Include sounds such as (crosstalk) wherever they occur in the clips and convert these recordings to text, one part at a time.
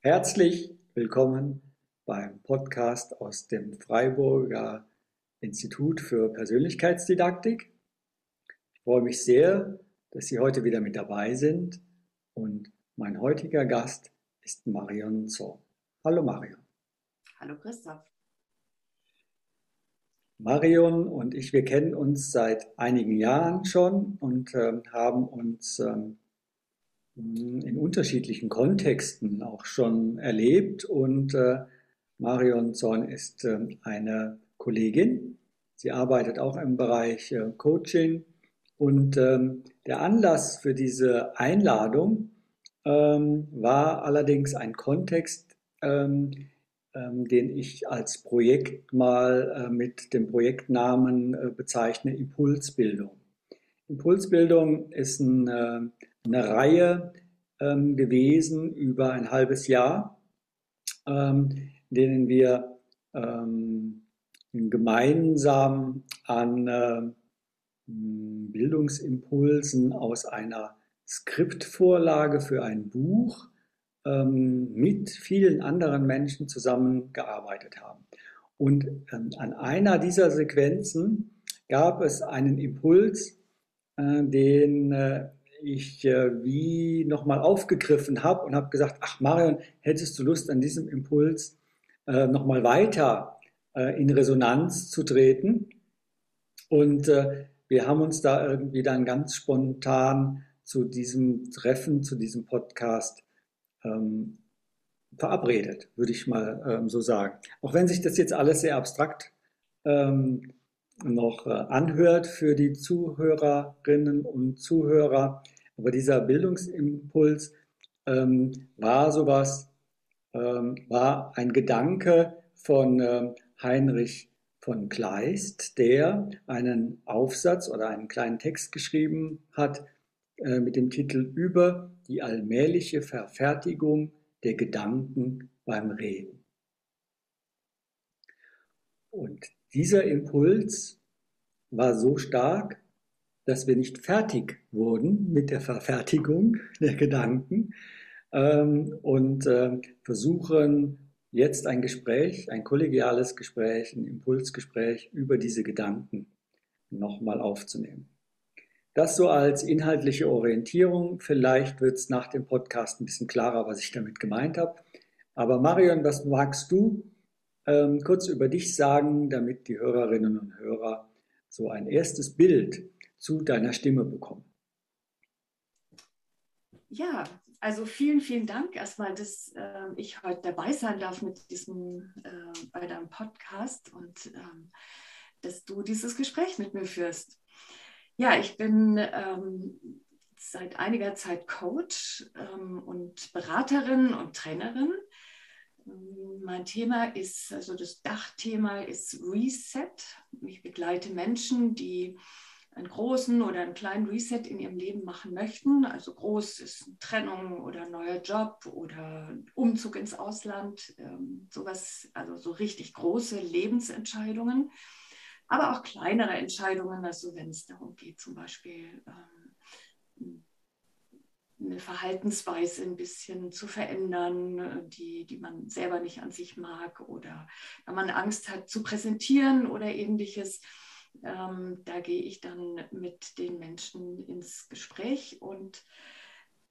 Herzlich willkommen beim Podcast aus dem Freiburger Institut für Persönlichkeitsdidaktik. Ich freue mich sehr, dass Sie heute wieder mit dabei sind und mein heutiger Gast ist Marion Zorn. Hallo Marion. Hallo Christoph. Marion und ich, wir kennen uns seit einigen Jahren schon und äh, haben uns ähm, in unterschiedlichen Kontexten auch schon erlebt. Und äh, Marion Zorn ist äh, eine Kollegin. Sie arbeitet auch im Bereich äh, Coaching. Und ähm, der Anlass für diese Einladung ähm, war allerdings ein Kontext, ähm, ähm, den ich als Projekt mal äh, mit dem Projektnamen äh, bezeichne, Impulsbildung. Impulsbildung ist ein, äh, eine Reihe ähm, gewesen über ein halbes Jahr, ähm, in denen wir gemeinsam an Bildungsimpulsen aus einer Skriptvorlage für ein Buch ähm, mit vielen anderen Menschen zusammengearbeitet haben. Und ähm, an einer dieser Sequenzen gab es einen Impuls, äh, den äh, ich äh, wie nochmal aufgegriffen habe und habe gesagt, ach Marion, hättest du Lust an diesem Impuls äh, nochmal weiter äh, in Resonanz zu treten? Und äh, wir haben uns da irgendwie dann ganz spontan zu diesem Treffen, zu diesem Podcast ähm, verabredet, würde ich mal ähm, so sagen. Auch wenn sich das jetzt alles sehr abstrakt ähm, noch äh, anhört für die Zuhörerinnen und Zuhörer, aber dieser Bildungsimpuls ähm, war sowas, ähm, war ein Gedanke von ähm, Heinrich von Kleist, der einen Aufsatz oder einen kleinen Text geschrieben hat, äh, mit dem Titel Über die allmähliche Verfertigung der Gedanken beim Reden. Und dieser Impuls war so stark, dass wir nicht fertig wurden mit der Verfertigung (laughs) der Gedanken ähm, und äh, versuchen jetzt ein Gespräch, ein kollegiales Gespräch, ein Impulsgespräch über diese Gedanken nochmal aufzunehmen. Das so als inhaltliche Orientierung. Vielleicht wird es nach dem Podcast ein bisschen klarer, was ich damit gemeint habe. Aber Marion, was magst du ähm, kurz über dich sagen, damit die Hörerinnen und Hörer so ein erstes Bild zu deiner Stimme bekommen? Ja, also vielen, vielen Dank erstmal, dass äh, ich heute dabei sein darf mit diesem äh, bei deinem Podcast und ähm, dass du dieses Gespräch mit mir führst. Ja, ich bin ähm, seit einiger Zeit Coach ähm, und Beraterin und Trainerin. Mein Thema ist, also das Dachthema ist Reset. Ich begleite Menschen, die einen großen oder einen kleinen Reset in ihrem Leben machen möchten. Also groß ist Trennung oder neuer Job oder Umzug ins Ausland, ähm, sowas, also so richtig große Lebensentscheidungen aber auch kleinere Entscheidungen, also wenn es darum geht, zum Beispiel ähm, eine Verhaltensweise ein bisschen zu verändern, die, die man selber nicht an sich mag oder wenn man Angst hat zu präsentieren oder ähnliches. Ähm, da gehe ich dann mit den Menschen ins Gespräch und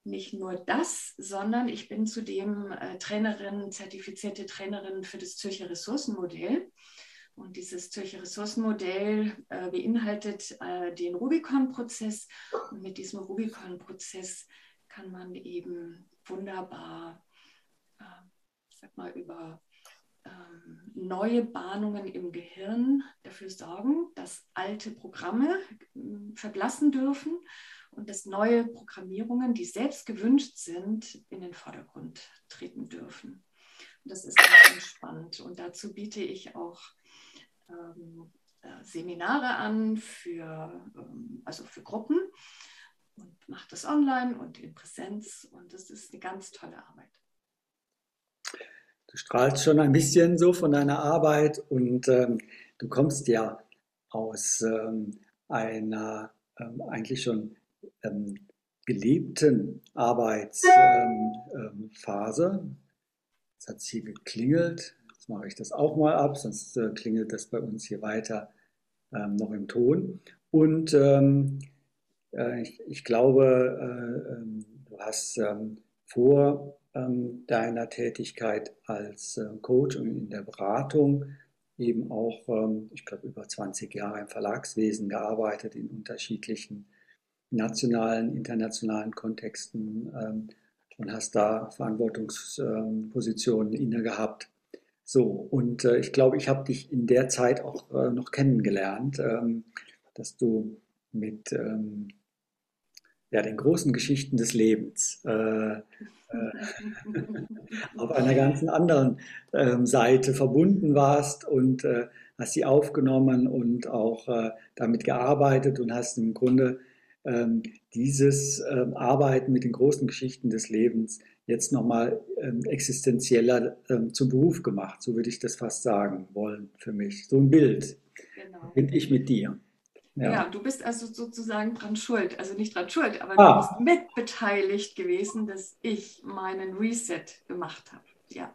nicht nur das, sondern ich bin zudem äh, Trainerin, zertifizierte Trainerin für das Zürcher Ressourcenmodell. Und dieses Zürcher Ressourcenmodell äh, beinhaltet äh, den Rubicon-Prozess. Und mit diesem Rubicon-Prozess kann man eben wunderbar, äh, sag mal, über ähm, neue Bahnungen im Gehirn dafür sorgen, dass alte Programme äh, verblassen dürfen und dass neue Programmierungen, die selbst gewünscht sind, in den Vordergrund treten dürfen. Und das ist ganz spannend. Und dazu biete ich auch ähm, äh, Seminare an für, ähm, also für Gruppen und mache das online und in Präsenz und das ist eine ganz tolle Arbeit. Du strahlst schon ein bisschen so von deiner Arbeit und ähm, du kommst ja aus ähm, einer ähm, eigentlich schon ähm, gelebten Arbeitsphase. Jetzt hat es hier geklingelt. Jetzt mache ich das auch mal ab, sonst äh, klingelt das bei uns hier weiter ähm, noch im Ton. Und ähm, ich, ich, glaube, äh, ähm, du hast ähm, vor ähm, deiner Tätigkeit als äh, Coach und in der Beratung eben auch, ich glaube, über 20 Jahre im Verlagswesen gearbeitet, in unterschiedlichen nationalen, internationalen Kontexten und hast da Verantwortungspositionen inne gehabt. So, und äh, ich glaube, ich habe dich in der Zeit auch äh, noch kennengelernt, dass du mit ähm, ja, den großen Geschichten des Lebens äh, äh auf einer ganz anderen ähm, Seite verbunden warst und äh, hast sie aufgenommen und auch äh, damit gearbeitet und hast im Grunde ähm, dieses ähm, Arbeiten mit den großen Geschichten des Lebens jetzt nochmal ähm, existenzieller zum Beruf gemacht. So würde ich das fast sagen wollen für mich. So ein Bild genau. bin ich mit dir. Ja. ja. du bist also sozusagen dran schuld. Also nicht dran schuld, aber ah. du bist mitbeteiligt gewesen, dass ich meinen Reset gemacht habe. Ja.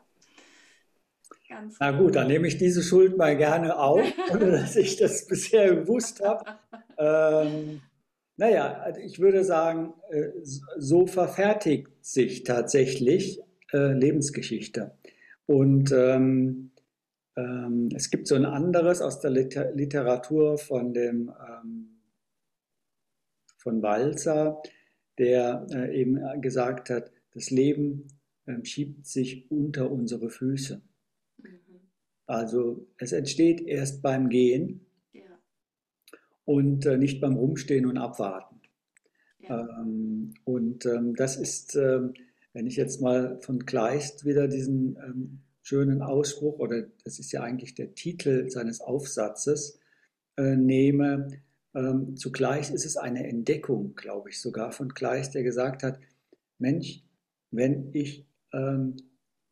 Ganz Na gut, dann nehme ich diese Schuld mal gerne auf, (laughs) ohne dass ich das bisher gewusst habe. Ähm, naja, also ich würde sagen, äh, so verfertigt sich tatsächlich äh, Lebensgeschichte. Und ähm, ähm, es gibt so ein anderes aus der Literatur von dem ähm, von Walzer, der äh, eben gesagt hat, das Leben äh, schiebt sich unter unsere Füße. Mhm. Also es entsteht erst beim Gehen und äh, nicht beim Rumstehen und Abwarten. Ja. Ähm, und ähm, das ist, ähm, wenn ich jetzt mal von Kleist wieder diesen ähm, schönen Ausspruch, oder das ist ja eigentlich der Titel seines Aufsatzes, äh, nehme, ähm, zugleich ist es eine Entdeckung, glaube ich, sogar von Kleist, der gesagt hat, Mensch, wenn ich ähm,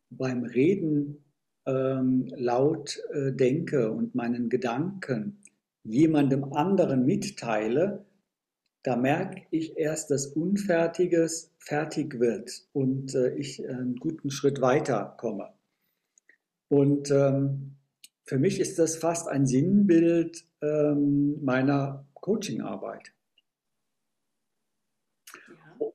beim Reden laut äh, denke und meinen Gedanken jemandem anderen mitteile, da merke ich erst, dass Unfertiges fertig wird und äh, ich einen guten Schritt weiter komme. Und ähm, für mich ist das fast ein Sinnbild ähm, meiner Coachingarbeit. Ja.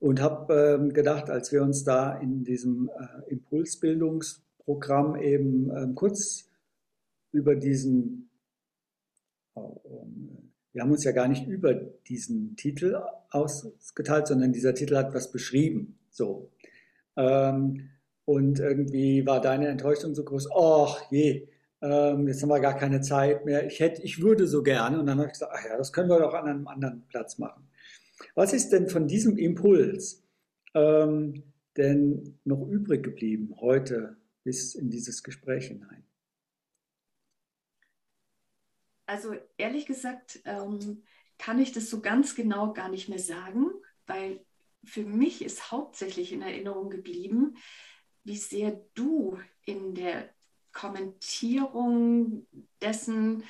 Und habe ähm, gedacht, als wir uns da in diesem äh, Impulsbildungsprogramm eben ähm, kurz über diesen ähm, wir haben uns ja gar nicht über diesen Titel ausgeteilt, sondern dieser Titel hat was beschrieben. So. Ähm, und irgendwie war deine Enttäuschung so groß, ach je, ähm, jetzt haben wir gar keine Zeit mehr. Ich hätte, ich würde so gerne. Und dann habe ich gesagt, ach ja, das können wir doch an einem anderen Platz machen. Was ist denn von diesem Impuls ähm, denn noch übrig geblieben heute bis in dieses Gespräch hinein? Also ehrlich gesagt ähm, kann ich das so ganz genau gar nicht mehr sagen, weil für mich ist hauptsächlich in Erinnerung geblieben, wie sehr du in der Kommentierung dessen,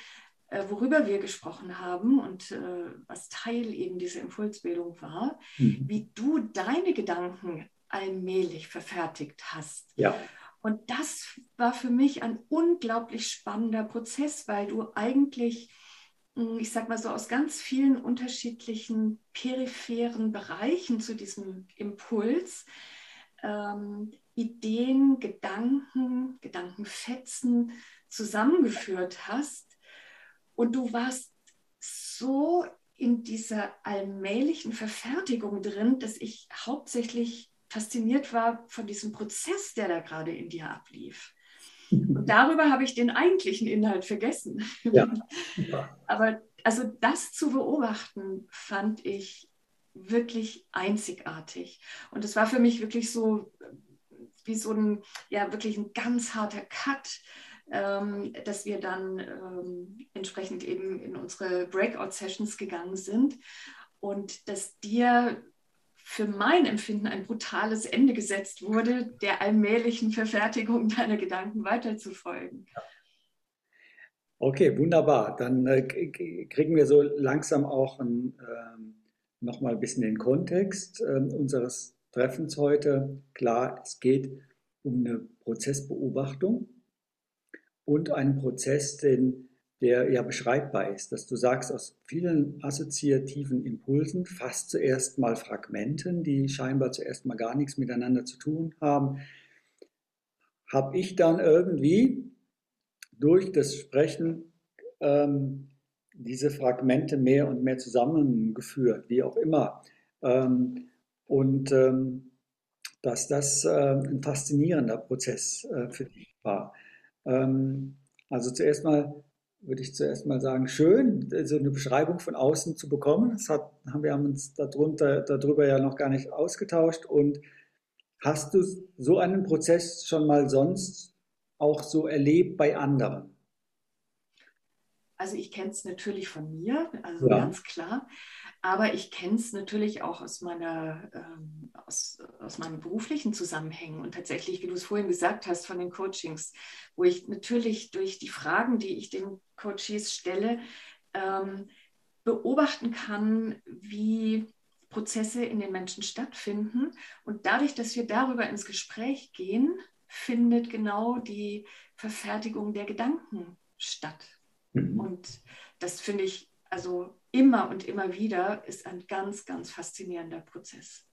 äh, worüber wir gesprochen haben und äh, was Teil eben dieser Impulsbildung war, mhm. wie du deine Gedanken allmählich verfertigt hast. Ja. Und das war für mich ein unglaublich spannender Prozess, weil du eigentlich, hm, ich sag mal so, aus ganz vielen unterschiedlichen peripheren Bereichen zu diesem Impuls ähm, Ideen, Gedanken, Gedankenfetzen zusammengeführt hast. Und du warst so in dieser allmählichen Verfertigung drin, dass ich hauptsächlich fasziniert war von diesem Prozess, der da gerade in dir ablief. Und (laughs) darüber habe ich den eigentlichen Inhalt vergessen. Ja. (laughs) Aber also das zu beobachten, fand ich wirklich einzigartig. Und es war für mich wirklich so wie so ein, ja, wirklich ein ganz harter Cut, ähm, dass wir dann ähm, entsprechend eben in unsere Breakout-Sessions gegangen sind und dass dir für mein Empfinden ein brutales Ende gesetzt wurde, der allmählichen Verfertigung (laughs) deiner Gedanken weiterzufolgen. Okay, wunderbar. Dann äh, kriegen wir so langsam auch ein, ähm, nochmal ein bisschen den Kontext äh, unseres Treffens heute. Klar, es geht um eine Prozessbeobachtung und einen Prozess, den, der ja beschreibbar ist, dass du sagst, aus vielen assoziativen Impulsen, fast zuerst mal Fragmenten, die scheinbar zuerst mal gar nichts miteinander zu tun haben, habe ich dann irgendwie durch das Sprechen ähm, diese Fragmente mehr und mehr zusammengeführt, wie auch immer. Ähm, und ähm, dass das äh, ein faszinierender Prozess äh, für dich war. Ähm, also zuerst mal würde ich zuerst mal sagen, schön, so eine Beschreibung von außen zu bekommen. Das hat, haben wir haben uns darunter, darüber ja noch gar nicht ausgetauscht. Und hast du so einen Prozess schon mal sonst auch so erlebt bei anderen? Also ich kenne es natürlich von mir, also ja. ganz klar. Aber ich kenne es natürlich auch aus, meiner, ähm, aus, aus meinen beruflichen Zusammenhängen und tatsächlich, wie du es vorhin gesagt hast, von den Coachings, wo ich natürlich durch die Fragen, die ich den Coaches stelle, ähm, beobachten kann, wie Prozesse in den Menschen stattfinden. Und dadurch, dass wir darüber ins Gespräch gehen, findet genau die Verfertigung der Gedanken statt. Mhm. Und das finde ich also immer und immer wieder ist ein ganz, ganz faszinierender Prozess.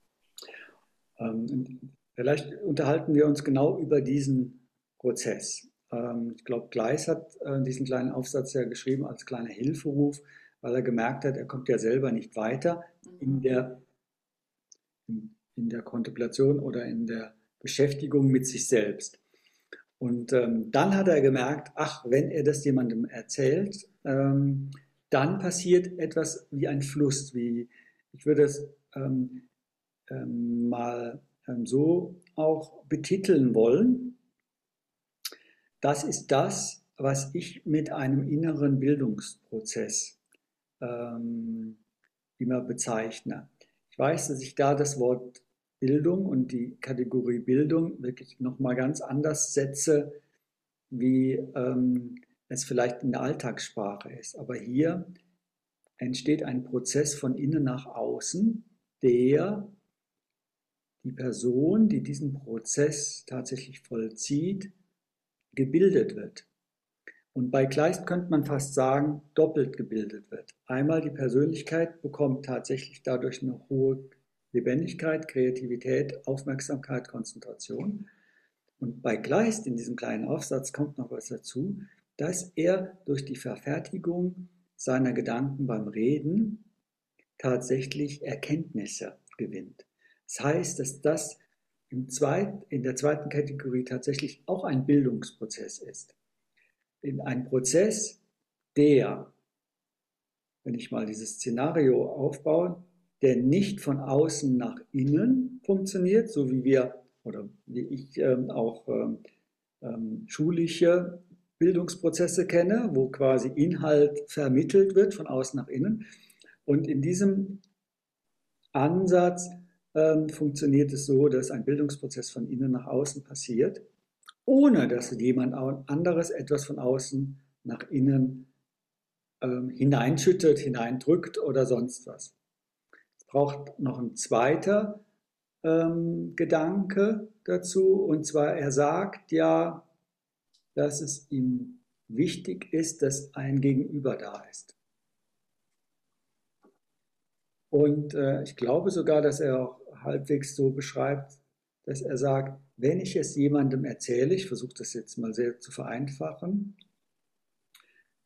Ähm, vielleicht unterhalten wir uns genau über diesen Prozess. Ähm, ich glaube, Gleis hat äh, diesen kleinen Aufsatz ja geschrieben als kleiner Hilferuf, weil er gemerkt hat, er kommt ja selber nicht weiter mhm. in, der, in, in der Kontemplation oder in der Beschäftigung mit sich selbst. Und ähm, dann hat er gemerkt, ach, wenn er das jemandem erzählt, ähm, dann passiert etwas wie ein Fluss, wie ich würde es ähm, ähm mal ähm, so auch betiteln wollen. Das ist das, was ich mit einem inneren Bildungsprozess ähm, immer bezeichne. Ich weiß, dass ich da das Wort Bildung und die Kategorie Bildung wirklich nochmal ganz anders setze, wie ähm, es vielleicht in der Alltagssprache ist. Aber hier entsteht ein Prozess von innen nach außen, der die Person, die diesen Prozess tatsächlich vollzieht, gebildet wird. Und bei Kleist könnte man fast sagen, doppelt gebildet wird. Einmal die Persönlichkeit bekommt tatsächlich dadurch eine hohe Lebendigkeit, Kreativität, Aufmerksamkeit, Konzentration. Und bei Kleist in diesem kleinen Aufsatz kommt noch was dazu, dass er durch die Verfertigung seiner Gedanken beim Reden tatsächlich Erkenntnisse gewinnt. Das heißt, dass das zweit, in der zweiten Kategorie tatsächlich auch ein Bildungsprozess ist. In ein Prozess, der, wenn ich mal dieses Szenario aufbaue, der nicht von außen nach innen funktioniert, so wie wir oder wie ich ähm, auch ähm, ähm, schulische Bildungsprozesse kenne, wo quasi Inhalt vermittelt wird von außen nach innen. Und in diesem Ansatz ähm, funktioniert es so, dass ein Bildungsprozess von innen nach außen passiert, ohne dass jemand anderes etwas von außen nach innen ähm, hineinschüttet, hineindrückt oder sonst was braucht noch ein zweiter ähm, Gedanke dazu. Und zwar, er sagt ja, dass es ihm wichtig ist, dass ein Gegenüber da ist. Und äh, ich glaube sogar, dass er auch halbwegs so beschreibt, dass er sagt, wenn ich es jemandem erzähle, ich versuche das jetzt mal sehr zu vereinfachen,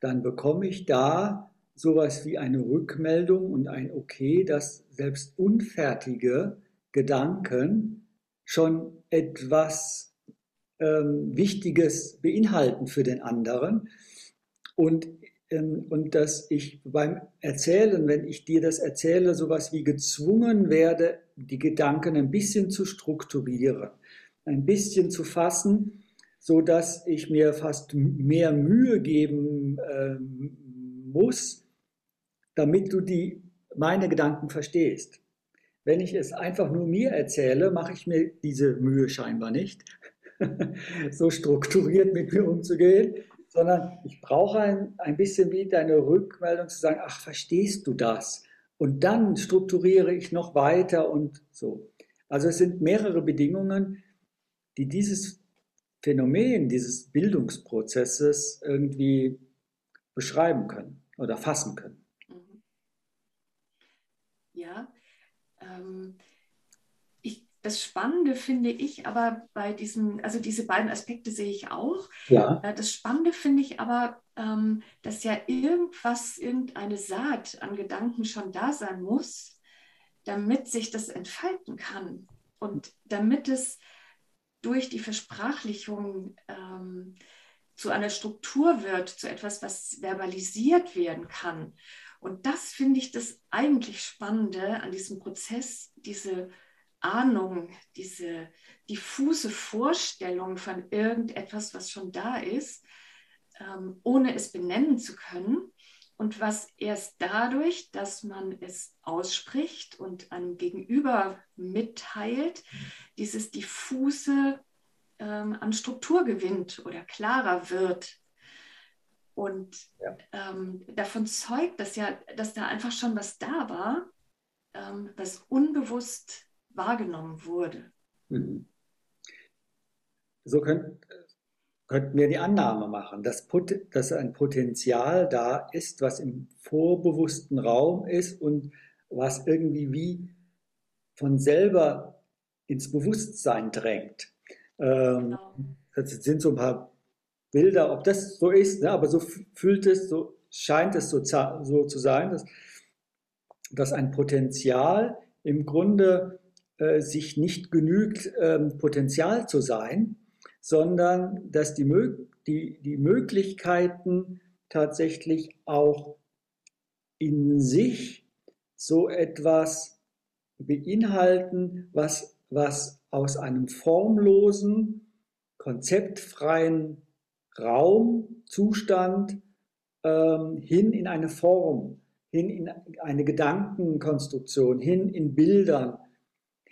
dann bekomme ich da sowas wie eine Rückmeldung und ein Okay, dass selbst unfertige Gedanken schon etwas ähm, Wichtiges beinhalten für den anderen. Und, ähm, und dass ich beim Erzählen, wenn ich dir das erzähle, sowas wie gezwungen werde, die Gedanken ein bisschen zu strukturieren, ein bisschen zu fassen, so dass ich mir fast mehr Mühe geben äh, muss, damit du die, meine Gedanken verstehst. Wenn ich es einfach nur mir erzähle, mache ich mir diese Mühe scheinbar nicht, (laughs) so strukturiert mit mir umzugehen, sondern ich brauche ein, ein bisschen wie deine Rückmeldung zu sagen, ach, verstehst du das? Und dann strukturiere ich noch weiter und so. Also es sind mehrere Bedingungen, die dieses Phänomen dieses Bildungsprozesses irgendwie beschreiben können oder fassen können. Mhm. Ja, ähm, das Spannende finde ich aber bei diesen, also diese beiden Aspekte sehe ich auch. Ja. Äh, das Spannende finde ich aber, ähm, dass ja irgendwas, irgendeine Saat an Gedanken schon da sein muss, damit sich das entfalten kann und damit es durch die Versprachlichung ähm, zu einer Struktur wird, zu etwas, was verbalisiert werden kann. Und das finde ich das eigentlich Spannende an diesem Prozess, diese Ahnung, diese diffuse Vorstellung von irgendetwas, was schon da ist, ähm, ohne es benennen zu können. Und was erst dadurch, dass man es ausspricht und einem Gegenüber mitteilt, dieses diffuse ähm, an Struktur gewinnt oder klarer wird. Und ja. ähm, davon zeugt das ja, dass da einfach schon was da war, ähm, was unbewusst wahrgenommen wurde. Mhm. So könnt, könnten wir die Annahme machen, dass, dass ein Potenzial da ist, was im vorbewussten Raum ist und was irgendwie wie von selber ins Bewusstsein drängt. Ähm, genau. Das sind so ein paar Bilder, ob das so ist, ne? aber so fühlt es, so scheint es so, so zu sein, dass, dass ein Potenzial im Grunde sich nicht genügt, ähm, Potenzial zu sein, sondern dass die, die, die Möglichkeiten tatsächlich auch in sich so etwas beinhalten, was, was aus einem formlosen, konzeptfreien Raumzustand ähm, hin in eine Form, hin in eine Gedankenkonstruktion, hin in Bildern,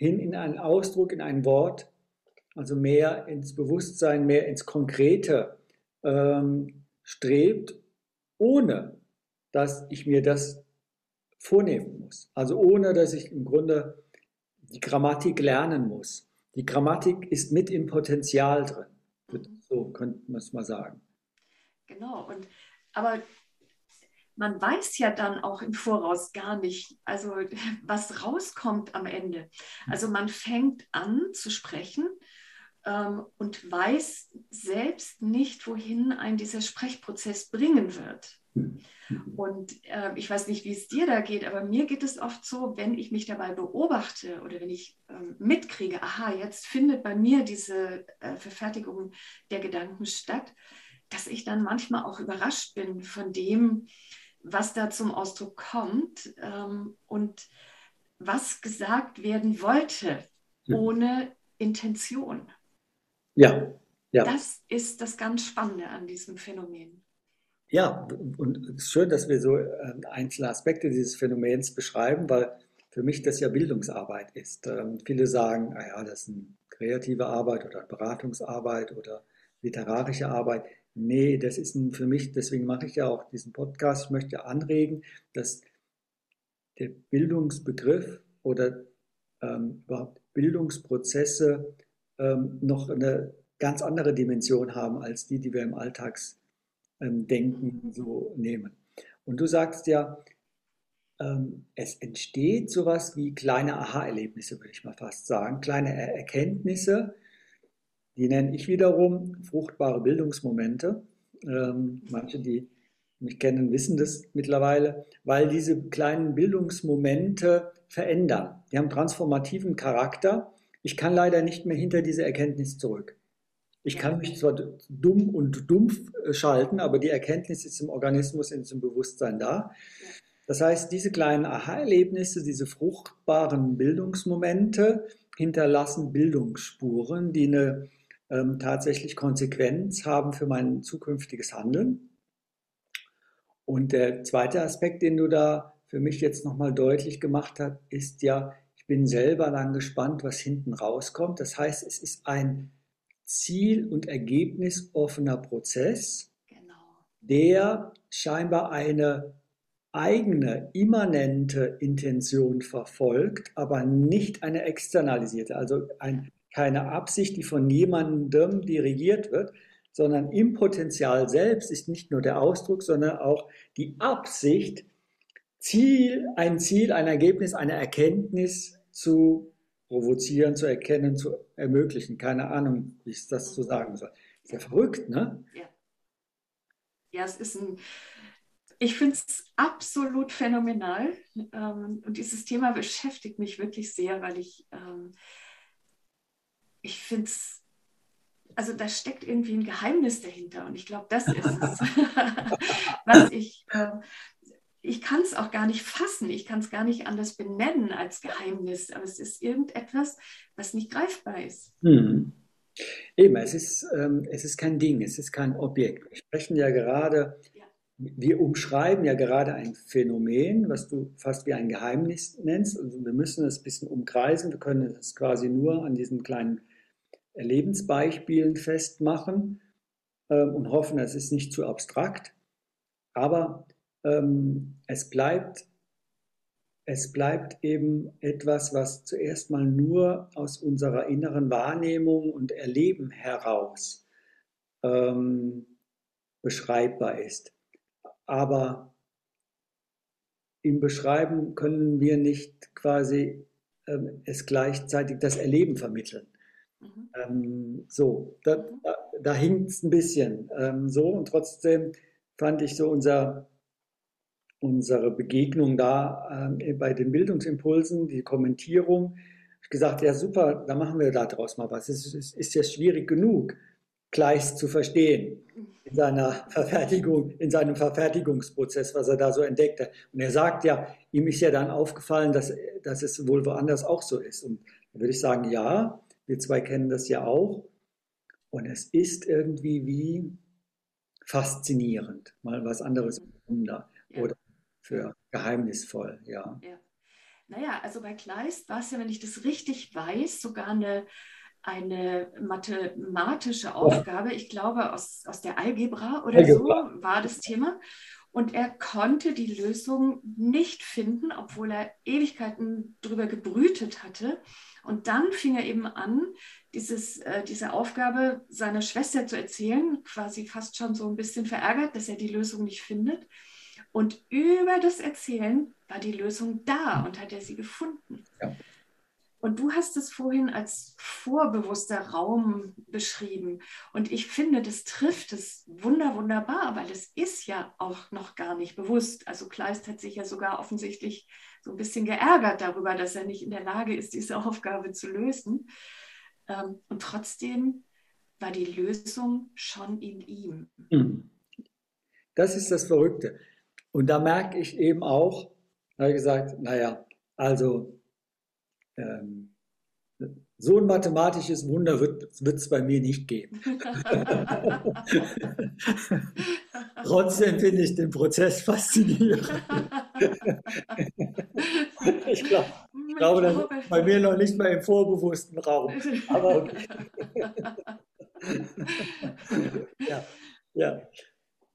hin in einen Ausdruck, in ein Wort also mehr ins Bewusstsein, mehr ins Konkrete ähm, strebt, ohne dass ich mir das vornehmen muss. Also ohne dass ich im Grunde die Grammatik lernen muss. Die Grammatik ist mit im Potenzial drin. So könnte man es mal sagen. Genau. Und, aber man weiß ja dann auch im Voraus gar nicht, also was rauskommt am Ende. Also man fängt an zu sprechen ähm, und weiß selbst nicht, wohin ein dieser Sprechprozess bringen wird. Und äh, ich weiß nicht, wie es dir da geht, aber mir geht es oft so, wenn ich mich dabei beobachte oder wenn ich ähm, mitkriege, aha, jetzt findet bei mir diese äh, Verfertigung der Gedanken statt, dass ich dann manchmal auch überrascht bin von dem, was da zum Ausdruck kommt ähm, und was gesagt werden wollte, ohne Intention. Ja, ja. Das ist das ganz Spannende an diesem Phänomen. Ja, und es ist schön, dass wir so ähm, einzelne Aspekte dieses Phänomens beschreiben, weil für mich das ja Bildungsarbeit ist. Ähm, viele sagen, naja, das ist eine kreative Arbeit oder Beratungsarbeit oder literarische Arbeit. Nee, das ist für mich, deswegen mache ich ja auch diesen Podcast, ich möchte anregen, dass der Bildungsbegriff oder ähm, überhaupt Bildungsprozesse ähm, noch eine ganz andere Dimension haben als die, die wir im Alltagsdenken ähm, so nehmen. Und du sagst ja, ähm, es entsteht sowas wie kleine Aha-Erlebnisse, würde ich mal fast sagen, kleine er Erkenntnisse, die nenne ich wiederum fruchtbare Bildungsmomente. Ähm, manche, die mich kennen, wissen das mittlerweile, weil diese kleinen Bildungsmomente verändern. Die haben transformativen Charakter ich kann leider nicht mehr hinter diese Erkenntnis zurück. Ich kann mich zwar dumm und dumpf äh, schalten, aber die Erkenntnis ist im Organismus, in diesem Bewusstsein da. Das heißt, diese kleinen Aha-Erlebnisse, diese fruchtbaren Bildungsmomente hinterlassen Bildungsspuren, die eine ähm, tatsächlich Konsequenz haben für mein zukünftiges Handeln. Und der zweite Aspekt, den du da für mich jetzt nochmal deutlich gemacht hast, ist ja, bin selber dann gespannt, was hinten rauskommt. Das heißt, es ist ein ziel- und ergebnisoffener Prozess, genau. der scheinbar eine eigene, immanente Intention verfolgt, aber nicht eine externalisierte. Also ein keine Absicht, die von jemandem dirigiert wird, sondern im Potenzial selbst ist nicht nur der Ausdruck, sondern auch die Absicht, Ziel, ein Ziel, ein Ergebnis, eine Erkenntnis zu provozieren, zu erkennen, zu ermöglichen. Keine Ahnung, wie ich das so sagen soll. Ist ja verrückt, ne? Ja. Ja, es ist ein, ich finde es absolut phänomenal. Ähm, und dieses Thema beschäftigt mich wirklich sehr, weil ich, ähm, ich finde es, also da steckt irgendwie ein Geheimnis dahinter. Und ich glaube, das ist es, (laughs) was ich, äh, ich kann es auch gar nicht fassen. Ich kann es gar nicht anders benennen als Geheimnis. Aber es ist irgendetwas, was nicht greifbar ist. Hm. Eben, es ist, ähm, es ist kein Ding, es ist kein Objekt. Wir sprechen ja gerade wir umschreiben ja gerade ein Phänomen, was du fast wie ein Geheimnis nennst. Also wir müssen es ein bisschen umkreisen. Wir können es quasi nur an diesen kleinen Lebensbeispielen festmachen ähm, und hoffen, es ist nicht zu abstrakt. Aber ähm, es bleibt es bleibt eben etwas, was zuerst mal nur aus unserer inneren Wahrnehmung und Erleben heraus ähm, beschreibbar ist aber im Beschreiben können wir nicht quasi ähm, es gleichzeitig das Erleben vermitteln. Mhm. Ähm, so, da, mhm. da, da hinkt es ein bisschen ähm, so und trotzdem fand ich so unser, unsere Begegnung da äh, bei den Bildungsimpulsen, die Kommentierung, gesagt, ja super, da machen wir daraus mal was. Es ist, ist ja schwierig genug, Kleist zu verstehen in seiner Verfertigung, in seinem Verfertigungsprozess, was er da so entdeckte. Und er sagt ja, ihm ist ja dann aufgefallen, dass, dass es wohl woanders auch so ist. Und da würde ich sagen, ja, wir zwei kennen das ja auch. Und es ist irgendwie wie faszinierend, mal was anderes Wunder ja. oder für geheimnisvoll, ja. ja. Naja, also bei Kleist war es ja, wenn ich das richtig weiß, sogar eine eine mathematische Aufgabe, ich glaube aus, aus der Algebra oder Algebra. so war das Thema. Und er konnte die Lösung nicht finden, obwohl er Ewigkeiten darüber gebrütet hatte. Und dann fing er eben an, dieses, äh, diese Aufgabe seiner Schwester zu erzählen, quasi fast schon so ein bisschen verärgert, dass er die Lösung nicht findet. Und über das Erzählen war die Lösung da und hat er sie gefunden. Ja. Und du hast es vorhin als vorbewusster Raum beschrieben. Und ich finde, das trifft es wunder, wunderbar, weil es ist ja auch noch gar nicht bewusst. Also Kleist hat sich ja sogar offensichtlich so ein bisschen geärgert darüber, dass er nicht in der Lage ist, diese Aufgabe zu lösen. Ähm, und trotzdem war die Lösung schon in ihm. Hm. Das ist das Verrückte. Und da merke ich eben auch, habe ich gesagt, naja, also ähm, so ein mathematisches Wunder wird es bei mir nicht geben. (laughs) Trotzdem finde ich den Prozess faszinierend. ich, glaub, ich glaube, das ist bei mir noch nicht mal im vorbewussten Raum. Aber okay. (laughs) ja, ja.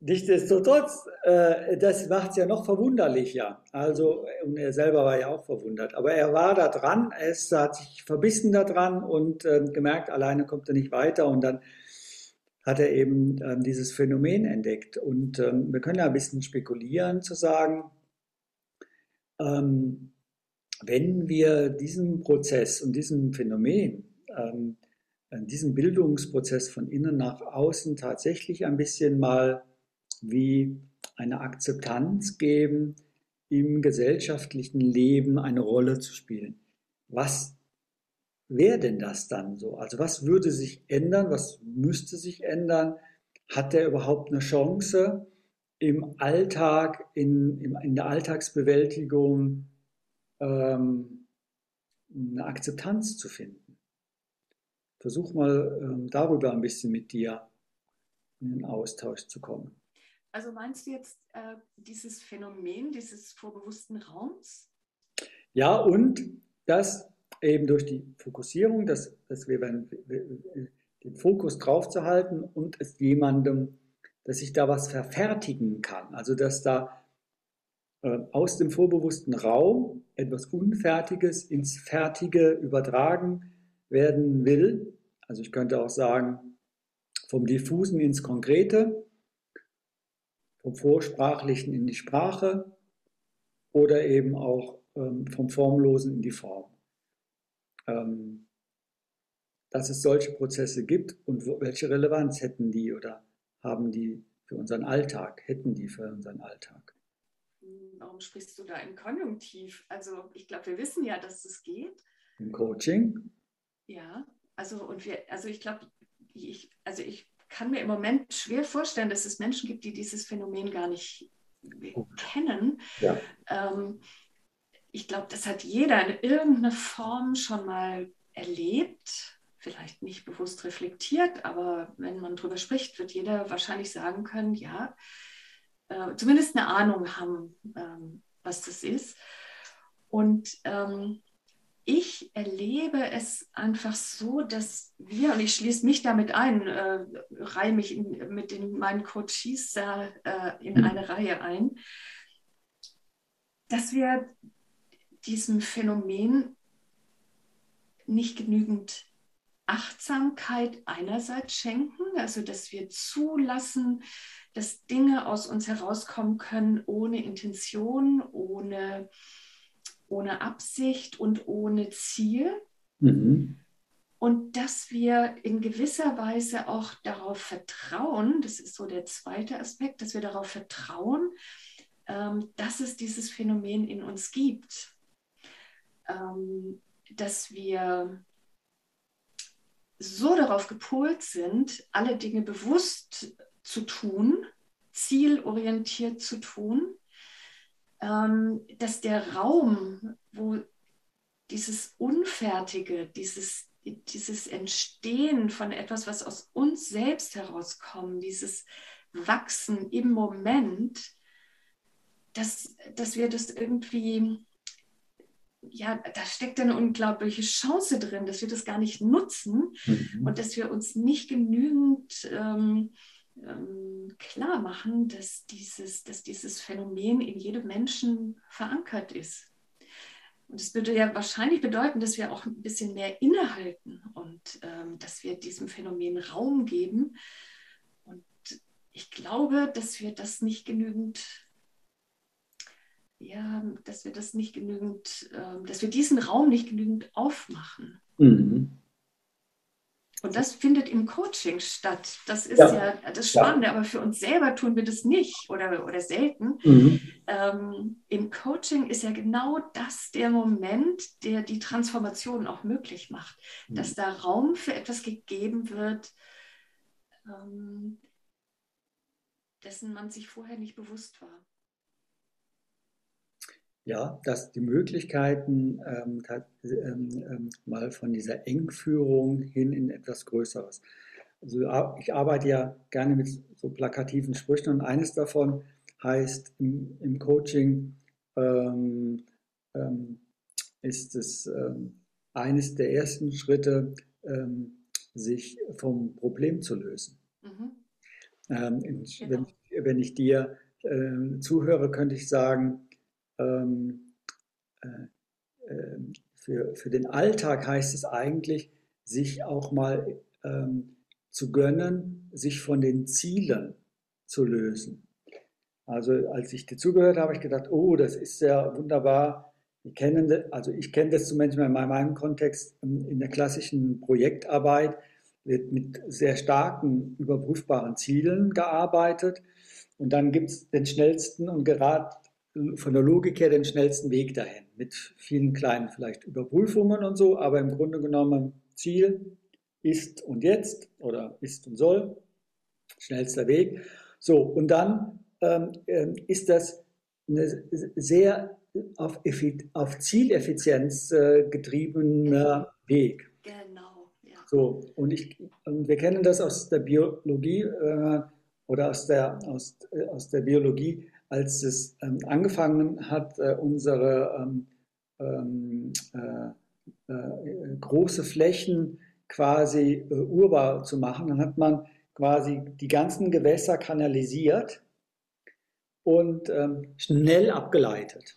Nichtsdestotrotz, äh, das macht es ja noch verwunderlicher. Also, und er selber war ja auch verwundert. Aber er war da dran, es hat sich verbissen da dran und äh, gemerkt, alleine kommt er nicht weiter. Und dann hat er eben äh, dieses Phänomen entdeckt. Und ähm, wir können ja ein bisschen spekulieren, zu sagen, ähm, wenn wir diesen Prozess und diesen Phänomen, ähm, diesen Bildungsprozess von innen nach außen tatsächlich ein bisschen mal wie eine Akzeptanz geben, im gesellschaftlichen Leben eine Rolle zu spielen. Was wäre denn das dann so? Also was würde sich ändern? Was müsste sich ändern? Hat er überhaupt eine Chance, im Alltag, in, in der Alltagsbewältigung ähm, eine Akzeptanz zu finden? Versuch mal ähm, darüber ein bisschen mit dir in den Austausch zu kommen. Also meinst du jetzt äh, dieses Phänomen dieses vorbewussten Raums? Ja, und das eben durch die Fokussierung, dass, dass wir den Fokus drauf zu halten und es jemandem, dass ich da was verfertigen kann. Also dass da äh, aus dem vorbewussten Raum etwas Unfertiges ins Fertige übertragen werden will. Also ich könnte auch sagen, vom diffusen ins Konkrete, vom Vorsprachlichen in die Sprache oder eben auch ähm, vom Formlosen in die Form. Ähm, dass es solche Prozesse gibt und wo, welche Relevanz hätten die oder haben die für unseren Alltag, hätten die für unseren Alltag? Warum sprichst du da im Konjunktiv? Also ich glaube, wir wissen ja, dass es geht. Im Coaching? Ja, also und wir, also ich glaube, ich, also ich kann mir im Moment schwer vorstellen, dass es Menschen gibt, die dieses Phänomen gar nicht kennen. Ja. Ähm, ich glaube, das hat jeder in irgendeiner Form schon mal erlebt, vielleicht nicht bewusst reflektiert, aber wenn man darüber spricht, wird jeder wahrscheinlich sagen können, ja, äh, zumindest eine Ahnung haben, ähm, was das ist. Und ähm, ich erlebe es einfach so, dass wir, und ich schließe mich damit ein, äh, reihe mich in, mit den, meinen Coaches da äh, in eine Reihe ein, dass wir diesem Phänomen nicht genügend Achtsamkeit einerseits schenken, also dass wir zulassen, dass Dinge aus uns herauskommen können ohne Intention, ohne ohne Absicht und ohne Ziel. Mhm. Und dass wir in gewisser Weise auch darauf vertrauen, das ist so der zweite Aspekt, dass wir darauf vertrauen, ähm, dass es dieses Phänomen in uns gibt. Ähm, dass wir so darauf gepolt sind, alle Dinge bewusst zu tun, zielorientiert zu tun, dass der Raum, wo dieses Unfertige, dieses, dieses Entstehen von etwas, was aus uns selbst herauskommt, dieses Wachsen im Moment, dass, dass wir das irgendwie, ja, da steckt eine unglaubliche Chance drin, dass wir das gar nicht nutzen mhm. und dass wir uns nicht genügend ähm, ähm, klar machen, dass dieses, dass dieses Phänomen in jedem Menschen verankert ist. Und es würde ja wahrscheinlich bedeuten, dass wir auch ein bisschen mehr innehalten und ähm, dass wir diesem Phänomen Raum geben. Und ich glaube, dass wir das nicht genügend, ja, dass wir das nicht genügend, äh, dass wir diesen Raum nicht genügend aufmachen. Mhm. Und das findet im Coaching statt. Das ist ja, ja das Spannende, ja. aber für uns selber tun wir das nicht oder, oder selten. Mhm. Ähm, Im Coaching ist ja genau das der Moment, der die Transformation auch möglich macht, mhm. dass da Raum für etwas gegeben wird, ähm, dessen man sich vorher nicht bewusst war ja, dass die Möglichkeiten ähm, ähm, ähm, mal von dieser Engführung hin in etwas Größeres. Also ich arbeite ja gerne mit so plakativen Sprüchen und eines davon heißt im, im Coaching ähm, ähm, ist es ähm, eines der ersten Schritte, sich vom Problem zu lösen. Mhm. Genau. wenn, wenn, ich dir äh, zuhöre, könnte ich sagen, ähm, äh, äh, für, für den Alltag heißt es eigentlich, sich auch mal ähm, zu gönnen, sich von den Zielen zu lösen. Also als ich dir zugehört habe, habe ich gedacht, oh, das ist sehr wunderbar. Ich kenne, also ich kenne das zumindest in meinem Kontext ähm, in der klassischen Projektarbeit wird mit sehr starken überprüfbaren Zielen gearbeitet. Und dann gibt es den schnellsten und gerade von der Logik her den schnellsten Weg dahin, mit vielen kleinen vielleicht Überprüfungen und so, aber im Grunde genommen Ziel ist und jetzt oder ist und soll, schnellster Weg. So, und dann ähm, ähm ist das eine sehr auf, auf Zieleffizienz äh, getriebener Weg. Genau. Ja. So, und, ich, und wir kennen das aus der Biologie äh, oder aus der, aus, äh, aus der Biologie, als es ähm, angefangen hat, äh, unsere ähm, ähm äh, äh, große Flächen quasi äh, urbar zu machen, dann hat man quasi die ganzen Gewässer kanalisiert und ähm, schnell abgeleitet.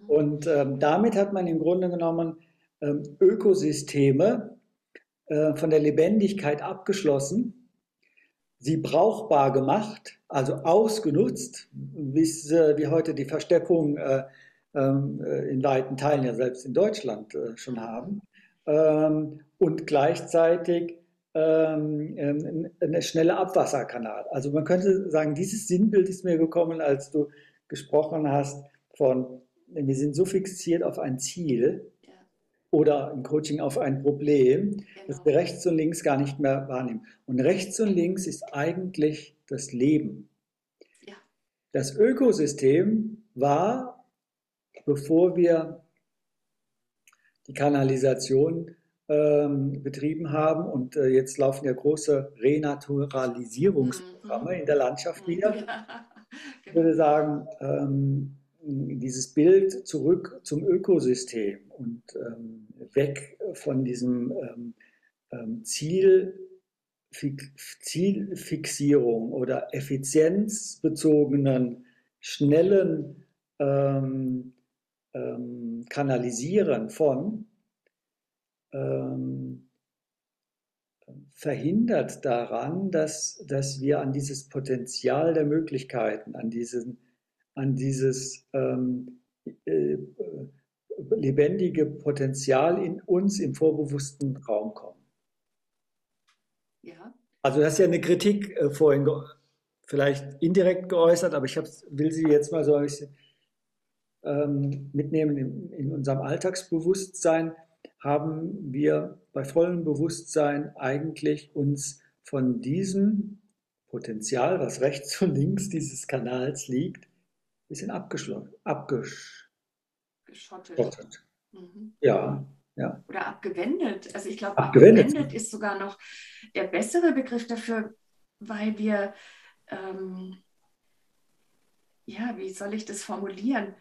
Mhm. Und ähm, damit hat man im Grunde genommen Ökosysteme äh, von der Lebendigkeit abgeschlossen, sie brauchbar gemacht, also ausgenutzt, bis äh, wir heute die Versteppung äh, ähm, äh, in weiten Teilen ja selbst in Deutschland äh, schon haben, ähm, und gleichzeitig ähm, ähm eine schnelle Abwasserkanal. Also man könnte sagen, dieses Sinnbild ist mir gekommen, als du gesprochen hast von, wir sind so fixiert auf ein Ziel. Oder im Coaching auf ein Problem, genau. dass wir rechts und links gar nicht mehr wahrnehmen. Und rechts und links ist eigentlich das Leben. Ja. Das Ökosystem war, bevor wir die Kanalisation ähm, betrieben haben. Und äh, jetzt laufen ja große Renaturalisierungsprogramme mhm. in der Landschaft wieder. (laughs) Ich würde sagen, ähm, dieses Bild zurück zum Ökosystem und ähm, weg von diesem ähm, ähm, Ziel, Zielfixierung oder effizienzbezogenen, schnellen ähm, ähm, Kanalisieren von ähm, verhindert daran, dass, dass wir an dieses Potenzial der Möglichkeiten, an, diesen, an dieses ähm, äh, lebendige Potenzial in uns im vorbewussten Raum kommen. Ja. Also das ist ja eine Kritik äh, vorhin vielleicht indirekt geäußert, aber ich will sie jetzt mal so ein bisschen ähm, mitnehmen in, in unserem Alltagsbewusstsein haben wir bei vollem Bewusstsein eigentlich uns von diesem Potenzial, was rechts und links dieses Kanals liegt, ein bisschen abgeschlossen, abgeschottet. Mhm. Ja, ja. Oder abgewendet. Also ich glaube, abgewendet. abgewendet. ist sogar noch der bessere Begriff dafür, weil wir, ähm, ja, wie soll ich das formulieren?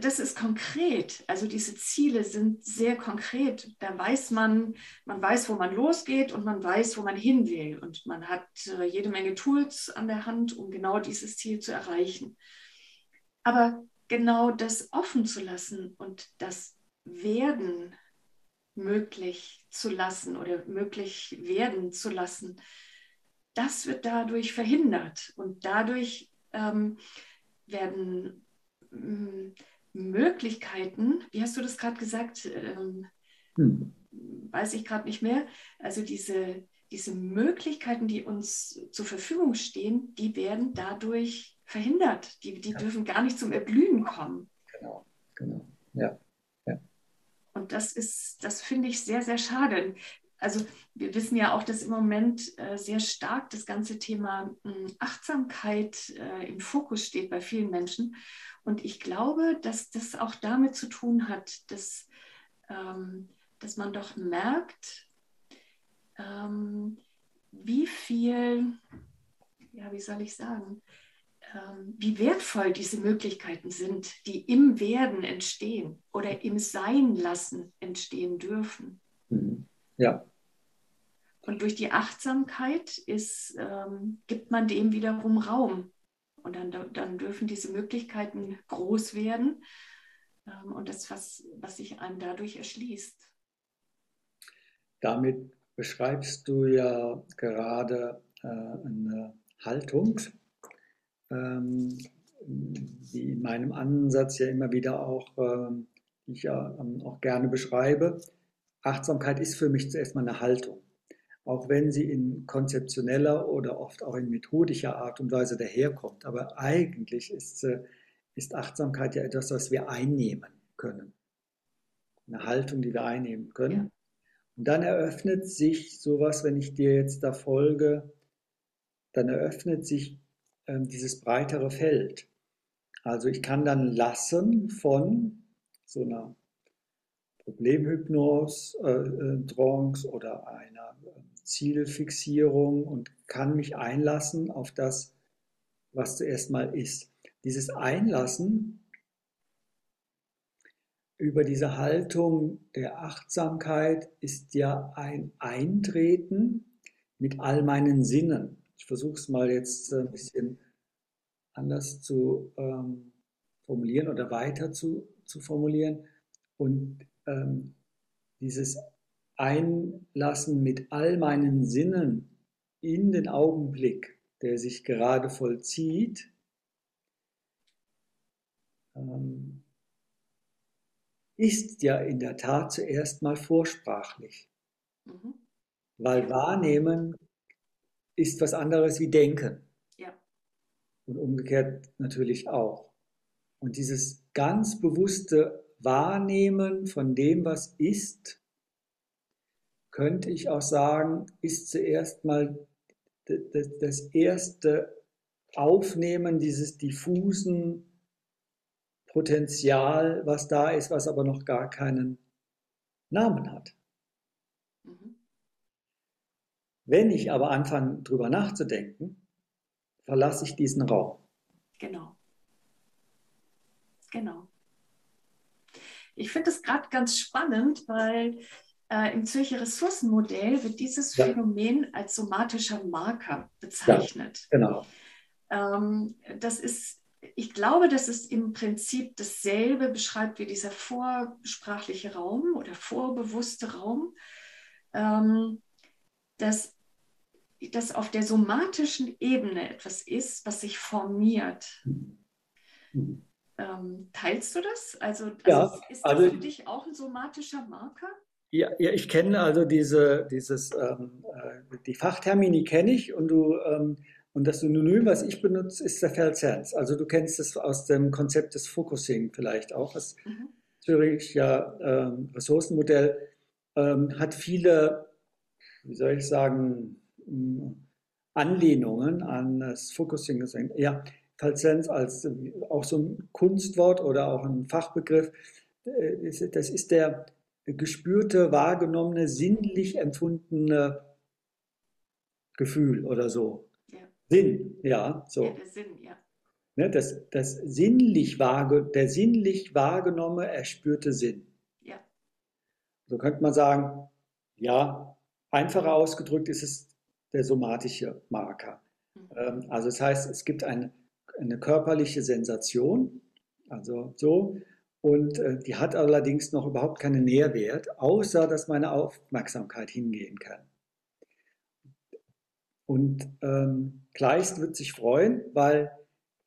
das ist konkret. Also diese Ziele sind sehr konkret. Da weiß man, man weiß, wo man losgeht und man weiß, wo man hin will. Und man hat äh, jede Menge Tools an der Hand, um genau dieses Ziel zu erreichen. Aber genau das offen zu lassen und das Werden möglich zu lassen oder möglich werden zu lassen, das wird dadurch verhindert. Und dadurch ähm, werden mm, Möglichkeiten, wie hast du das gerade gesagt? Ähm, hm. Weiß ich gerade nicht mehr. Also diese, diese Möglichkeiten, die uns zur Verfügung stehen, die werden dadurch verhindert. Die, die ja. dürfen gar nicht zum Erblühen kommen. Genau, genau. Ja. ja. Und das ist, das finde ich sehr, sehr schade. Also wir wissen ja auch, dass im Moment äh, sehr stark das ganze Thema hm, Achtsamkeit äh, im Fokus steht bei vielen Menschen. Und ich glaube, dass das auch damit zu tun hat, dass, ähm, dass man doch merkt, ähm, wie viel, ja, wie soll ich sagen, wie wertvoll diese Möglichkeiten sind, die im Werden entstehen oder im Sein lassen entstehen dürfen. Mhm. Ja. Und durch die Achtsamkeit ist, ähm, gibt man dem wiederum Raum. Und dann, dann dürfen diese Möglichkeiten groß werden ähm, und das, was, was sich einem dadurch erschließt. Damit beschreibst du ja gerade äh, eine Haltung, ähm, die in meinem Ansatz ja immer wieder auch, äh, ich ja ähm, auch gerne beschreibe. Achtsamkeit ist für mich zuerst mal eine Haltung auch wenn sie in konzeptioneller oder oft auch in methodischer Art und Weise daherkommt. Aber eigentlich ist, ist Achtsamkeit ja etwas, was wir einnehmen können. Eine Haltung, die wir einnehmen können. Ja. Und dann eröffnet sich sowas, wenn ich dir jetzt da folge, dann eröffnet sich äh, dieses breitere Feld. Also ich kann dann lassen von so einer Problemhypnose, äh, äh Trance oder einer Zielfixierung und kann mich einlassen auf das, was zuerst mal ist. Dieses Einlassen über diese Haltung der Achtsamkeit ist ja ein Eintreten mit all meinen Sinnen. Ich versuche es mal jetzt ein bisschen anders zu ähm, formulieren oder weiter zu, zu formulieren. Und ähm, dieses einlassen mit all meinen Sinnen in den Augenblick, der sich gerade vollzieht, ähm, ist ja in der Tat zuerst mal vorsprachlich. Mhm. Weil wahrnehmen ist was anderes wie denken. Ja. Und umgekehrt natürlich auch. Und dieses ganz bewusste Wahrnehmen von dem, was ist, könnte ich auch sagen, ist zuerst mal das erste Aufnehmen dieses diffusen Potenzial, was da ist, was aber noch gar keinen Namen hat. Mhm. Wenn ich aber anfange, darüber nachzudenken, verlasse ich diesen Raum. Genau. Genau. Ich finde es gerade ganz spannend, weil äh, im Zürcher Ressourcenmodell wird dieses ja. Phänomen als somatischer Marker bezeichnet. Ja, genau. Ähm, das ist ich glaube, dass es im Prinzip dasselbe beschreibt wie dieser vorsprachliche Raum oder vorbewusste Raum, ähm, dass, dass auf der somatischen Ebene etwas ist, was sich formiert. Mhm. Ähm, teilst du das? Also, also ja, ist das also, für dich auch ein somatischer Marker? Ja, ja ich kenne also diese, dieses, ähm, äh, die Fachtermini kenne ich und du ähm, und das Synonym, was ich benutze, ist der Feldsense. Also du kennst es aus dem Konzept des Focusing vielleicht auch. Das mhm. Züricher ähm, Ressourcenmodell ähm, hat viele, wie soll ich sagen, Anlehnungen an das Focusing. Ja, Feldsense als auch so ein Kunstwort oder auch ein Fachbegriff. Äh, das ist der gespürte, wahrgenommene, sinnlich empfundene Gefühl oder so. Sinn, ja, so. Ja, der Sinn, ja. Ne, das, das sinnlich wahrge der sinnlich wahrgenommene, erspürte Sinn. Ja. So könnte man sagen, ja, einfacher ausgedrückt ist es somatische Marker. Mhm. Ähm, also das heißt, es gibt eine, eine körperliche Sensation, also so, und äh, die hat allerdings noch überhaupt keinen Nährwert, außer dass meine Aufmerksamkeit hingehen kann. Und ähm, Kleist wird sich freuen, weil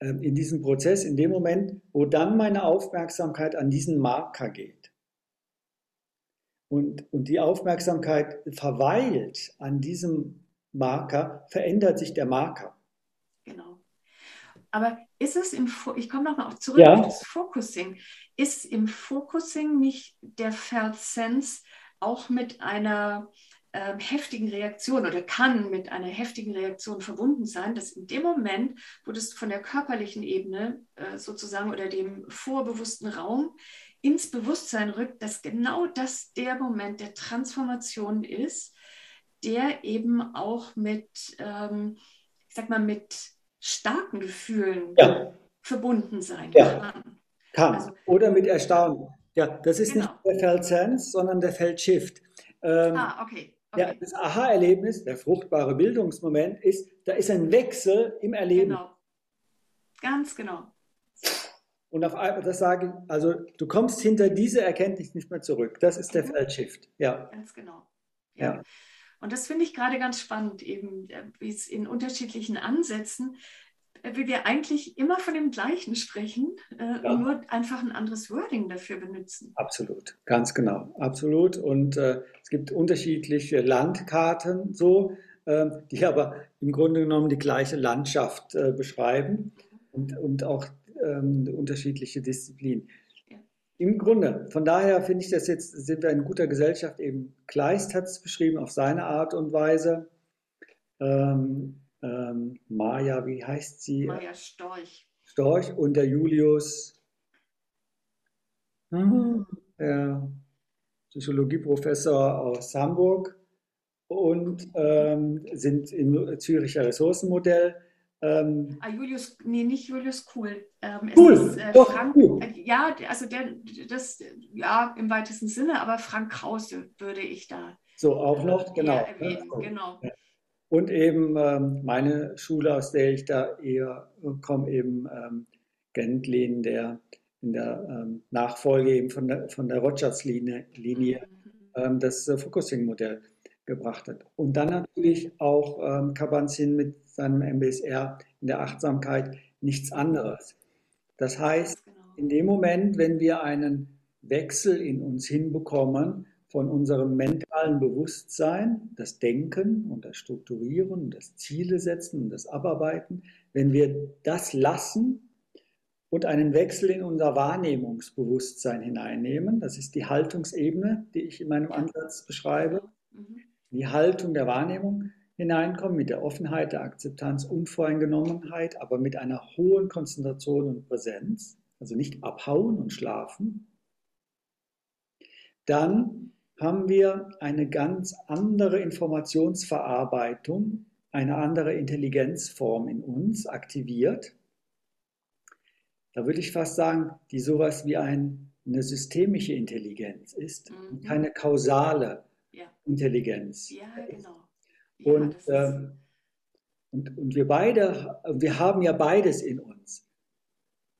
ähm, in diesem Prozess, in dem Moment, wo dann meine Aufmerksamkeit an diesen Marker geht und, und die Aufmerksamkeit verweilt an diesem Marker, verändert sich der Marker. Genau. Aber ist es im, ich komme nochmal zurück ja. auf das Focusing, ist im Focusing nicht der Versens auch mit einer äh, heftigen Reaktion oder kann mit einer heftigen Reaktion verbunden sein, dass in dem Moment, wo das von der körperlichen Ebene äh, sozusagen oder dem vorbewussten Raum ins Bewusstsein rückt, dass genau das der Moment der Transformation ist, der eben auch mit, ähm, ich sag mal, mit starken Gefühlen ja. verbunden sein ja. kann. Kann. Also, Oder mit Erstaunen. Ja, das ist genau. nicht der Feldsens, sondern der Feldshift. Ähm, ah, okay. Okay. Ja, das Aha-Erlebnis, der fruchtbare Bildungsmoment ist, da ist ein Wechsel im Erleben. Genau. Ganz genau. Und auf einmal, das sage ich, also du kommst hinter diese Erkenntnis nicht mehr zurück. Das ist der mhm. Feldshift. Ja. Ganz genau. Ja. ja. Und das finde ich gerade ganz spannend, eben, äh, wie es in unterschiedlichen Ansätzen wie wir eigentlich immer von dem Gleichen sprechen, äh, ja. nur einfach ein anderes Wording dafür benutzen. Absolut, ganz genau, absolut. Und äh, es gibt unterschiedliche Landkarten so, äh, die aber im Grunde genommen die gleiche Landschaft äh, beschreiben und, und auch ähm, unterschiedliche Disziplinen. Im Grunde, von daher finde ich das jetzt, sind wir in guter Gesellschaft. Eben Kleist hat es beschrieben auf seine Art und Weise. Ähm, ähm, Maja, wie heißt sie? Maja Storch. Storch und der Julius, hm, der Psychologieprofessor aus Hamburg und ähm, sind im Züricher Ressourcenmodell. Ähm, ah, Julius, nee, nicht Julius Kuhl. Ähm, cool. Ist, äh, Doch, Frank, cool. Äh, ja, also der, das, ja, im weitesten Sinne, aber Frank Krause würde ich da. So, auch noch, genau. Erwähnen, genau. Ja. Und eben ähm, meine Schule, aus der ich da eher komme, eben ähm, Gentlin, der in der ähm, Nachfolge eben von der, von der Rogers-Linie Linie, ähm, das äh, Focusing-Modell gebracht hat. Und dann natürlich auch ähm, Kabat-Zinn mit seinem MBSR in der Achtsamkeit nichts anderes. Das heißt, in dem Moment, wenn wir einen Wechsel in uns hinbekommen von unserem mentalen Bewusstsein, das Denken und das Strukturieren das Ziele setzen und das Abarbeiten, wenn wir das lassen und einen Wechsel in unser Wahrnehmungsbewusstsein hineinnehmen, das ist die Haltungsebene, die ich in meinem Ansatz beschreibe, mhm. Die Haltung der Wahrnehmung hineinkommen mit der Offenheit, der Akzeptanz, Unvoreingenommenheit, aber mit einer hohen Konzentration und Präsenz, also nicht abhauen und schlafen, dann haben wir eine ganz andere Informationsverarbeitung, eine andere Intelligenzform in uns aktiviert. Da würde ich fast sagen, die sowas wie ein, eine systemische Intelligenz ist, mhm. keine kausale ja. Intelligenz. Ja, genau. Ja, und, ähm, und, und wir beide, wir haben ja beides in uns.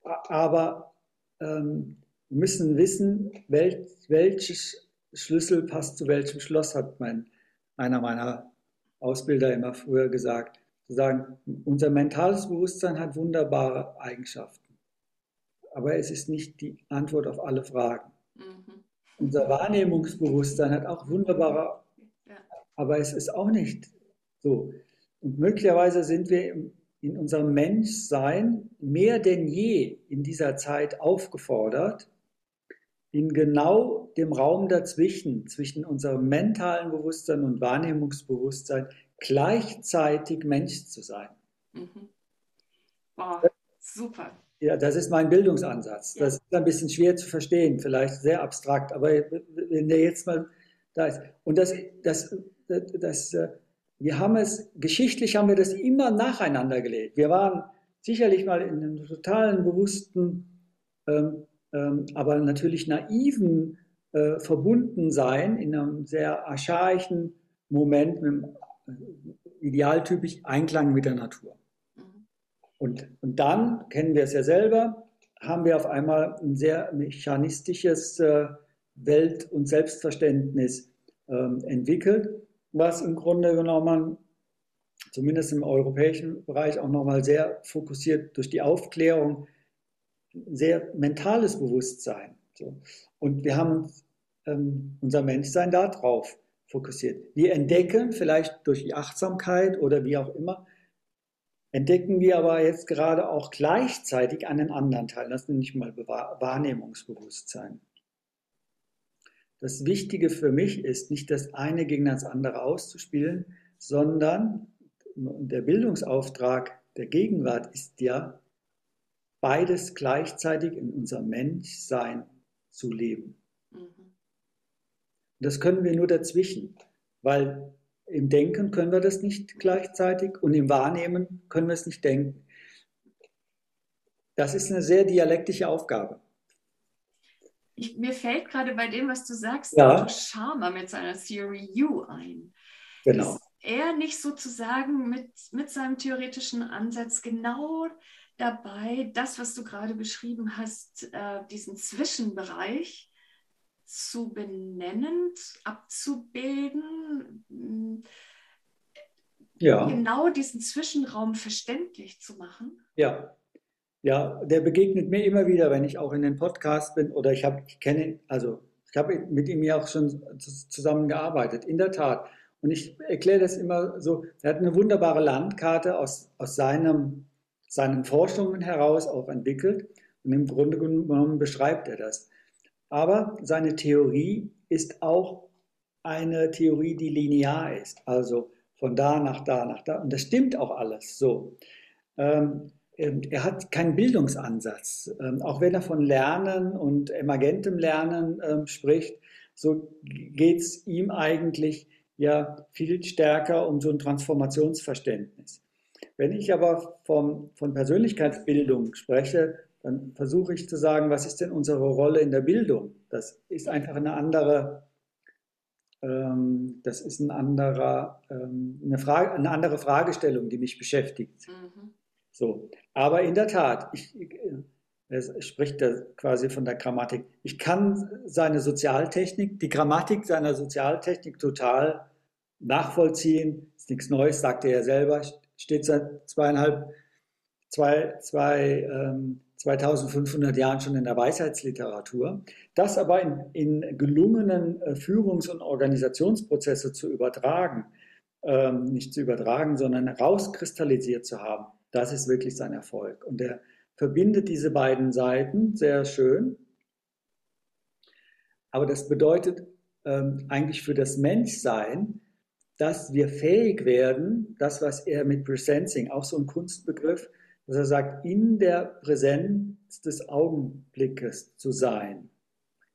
Aber ähm, müssen wissen, wel, welches Schlüssel passt zu welchem Schloss, hat mein, einer meiner Ausbilder immer früher gesagt. Zu sagen, unser mentales Bewusstsein hat wunderbare Eigenschaften, aber es ist nicht die Antwort auf alle Fragen. Mhm. Unser Wahrnehmungsbewusstsein hat auch wunderbare, ja. aber es ist auch nicht so. Und möglicherweise sind wir in unserem Menschsein mehr denn je in dieser Zeit aufgefordert, in genau dem Raum dazwischen, zwischen unserem mentalen Bewusstsein und Wahrnehmungsbewusstsein, gleichzeitig Mensch zu sein. Mhm. Wow, super. Ja, das ist mein Bildungsansatz. Ja. Das ist ein bisschen schwer zu verstehen, vielleicht sehr abstrakt, aber wenn der jetzt mal da ist. Und das, das, das, das äh, wir haben es, geschichtlich haben wir das immer nacheinander gelegt. Wir waren sicherlich mal in einem totalen bewussten ähm, ähm, aber natürlich naiven äh, Verbundensein in einem sehr archaischen Moment mit dem äh, idealtypisch Einklang mit der Natur. Und, und dann, kennen wir es ja selber, haben wir auf einmal ein sehr mechanistisches äh, Welt- und Selbstverständnis ähm, entwickelt, was im Grunde genommen zumindest im europäischen Bereich auch nochmal sehr fokussiert durch die Aufklärung sehr mentales Bewusstsein. Und wir haben ähm, unser Menschsein darauf fokussiert. Wir entdecken vielleicht durch die Achtsamkeit oder wie auch immer, entdecken wir aber jetzt gerade auch gleichzeitig einen anderen Teil, das nenne ich mal Wahrnehmungsbewusstsein. Das Wichtige für mich ist nicht das eine gegen das andere auszuspielen, sondern der Bildungsauftrag der Gegenwart ist ja, beides gleichzeitig in unserem Menschsein zu leben. Mhm. Das können wir nur dazwischen, weil im Denken können wir das nicht gleichzeitig und im Wahrnehmen können wir es nicht denken. Das ist eine sehr dialektische Aufgabe. Ich, mir fällt gerade bei dem, was du sagst, ja. Sharma mit seiner Theory U ein. Genau. Ist er nicht sozusagen mit, mit seinem theoretischen Ansatz genau dabei, das, was du gerade beschrieben hast, äh, diesen Zwischenbereich zu benennen, abzubilden, mm, ja. genau diesen Zwischenraum verständlich zu machen? Ja. Ja, der begegnet mir immer wieder, wenn ich auch in den Podcast bin oder ich habe, ich kenne, also ich habe mit ihm ja auch schon zusammengearbeitet, in der Tat. Und ich erkläre das immer so, er hat eine wunderbare Landkarte aus, aus seinem seinen Forschungen heraus auch entwickelt und im Grunde genommen beschreibt er das. Aber seine Theorie ist auch eine Theorie, die linear ist, also von da nach da nach da. Und das stimmt auch alles so. Ähm, ähm er hat keinen Bildungsansatz. Ähm, auch wenn er von Lernen und emergentem Lernen ähm, spricht, so geht es ihm eigentlich ja viel stärker um so ein Transformationsverständnis. Wenn ich aber vom, von Persönlichkeitsbildung spreche, dann versuche ich zu sagen, was ist denn unsere Rolle in der Bildung? Das ist einfach eine andere, ähm, das ist ein anderer, ähm, eine, Frage, eine andere Fragestellung, die mich beschäftigt. Mhm. So. Aber in der Tat, ich, Er spricht da quasi von der Grammatik. Ich kann seine Sozialtechnik, die Grammatik seiner Sozialtechnik total nachvollziehen. Ist nichts Neues, sagt er ja selber. Steht seit zweieinhalb, zwei, zwei, ähm, 2500 Jahren schon in der Weisheitsliteratur. Das aber in, in gelungenen äh, Führungs- und Organisationsprozesse zu übertragen, ähm, nicht zu übertragen, sondern rauskristallisiert zu haben, das ist wirklich sein Erfolg. Und er verbindet diese beiden Seiten sehr schön. Aber das bedeutet ähm, eigentlich für das Menschsein, dass wir fähig werden, das, was er mit Presensing, auch so ein Kunstbegriff, dass er sagt, in der Präsenz des Augenblickes zu sein,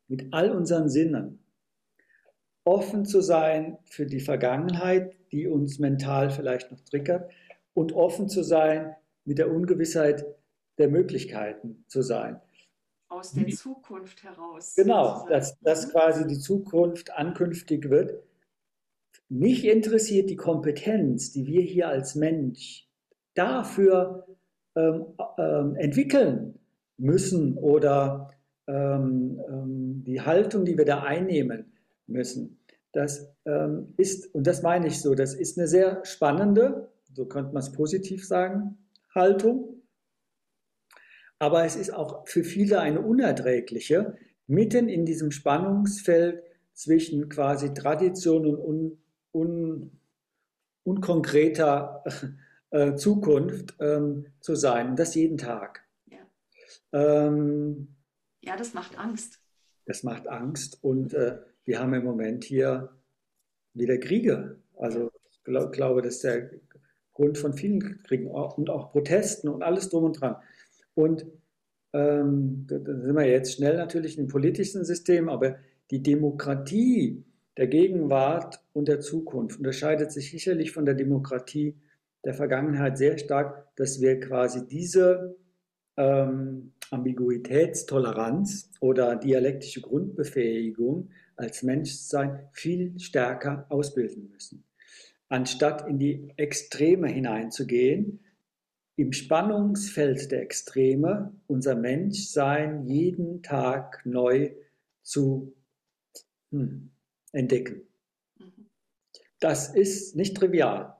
mit all unseren Sinnen, offen zu sein für die Vergangenheit, die uns mental vielleicht noch triggert, und offen zu sein mit der Ungewissheit der Möglichkeiten zu sein. Aus der Zukunft heraus. Genau, dass, dass quasi die Zukunft ankünftig wird. Mich interessiert die Kompetenz, die wir hier als Mensch dafür ähm, ähm, entwickeln müssen oder ähm, ähm die Haltung, die wir da einnehmen müssen. Das ähm, ist, und das meine ich so, das ist eine sehr spannende, so könnte man es positiv sagen, Haltung. Aber es ist auch für viele eine unerträgliche, mitten in diesem Spannungsfeld zwischen quasi Tradition und un, un, unkonkreter äh, Zukunft ähm, zu sein. Das jeden Tag. Ja. Ähm, ja, das macht Angst. Das macht Angst und äh, wir haben im Moment hier wieder Kriege. Also ich glaub, glaube, das ist der Grund von vielen Kriegen und auch Protesten und alles drum und dran. Und ähm, da sind wir jetzt schnell natürlich im politischen System, aber die Demokratie der Gegenwart und der Zukunft unterscheidet sich sicherlich von der Demokratie der Vergangenheit sehr stark, dass wir quasi diese ähm, Ambiguitätstoleranz oder dialektische Grundbefähigung als Menschsein viel stärker ausbilden müssen. Anstatt in die Extreme hineinzugehen, im Spannungsfeld der Extreme unser Menschsein jeden Tag neu zu hm, entdecken. Mhm. Das ist nicht trivial.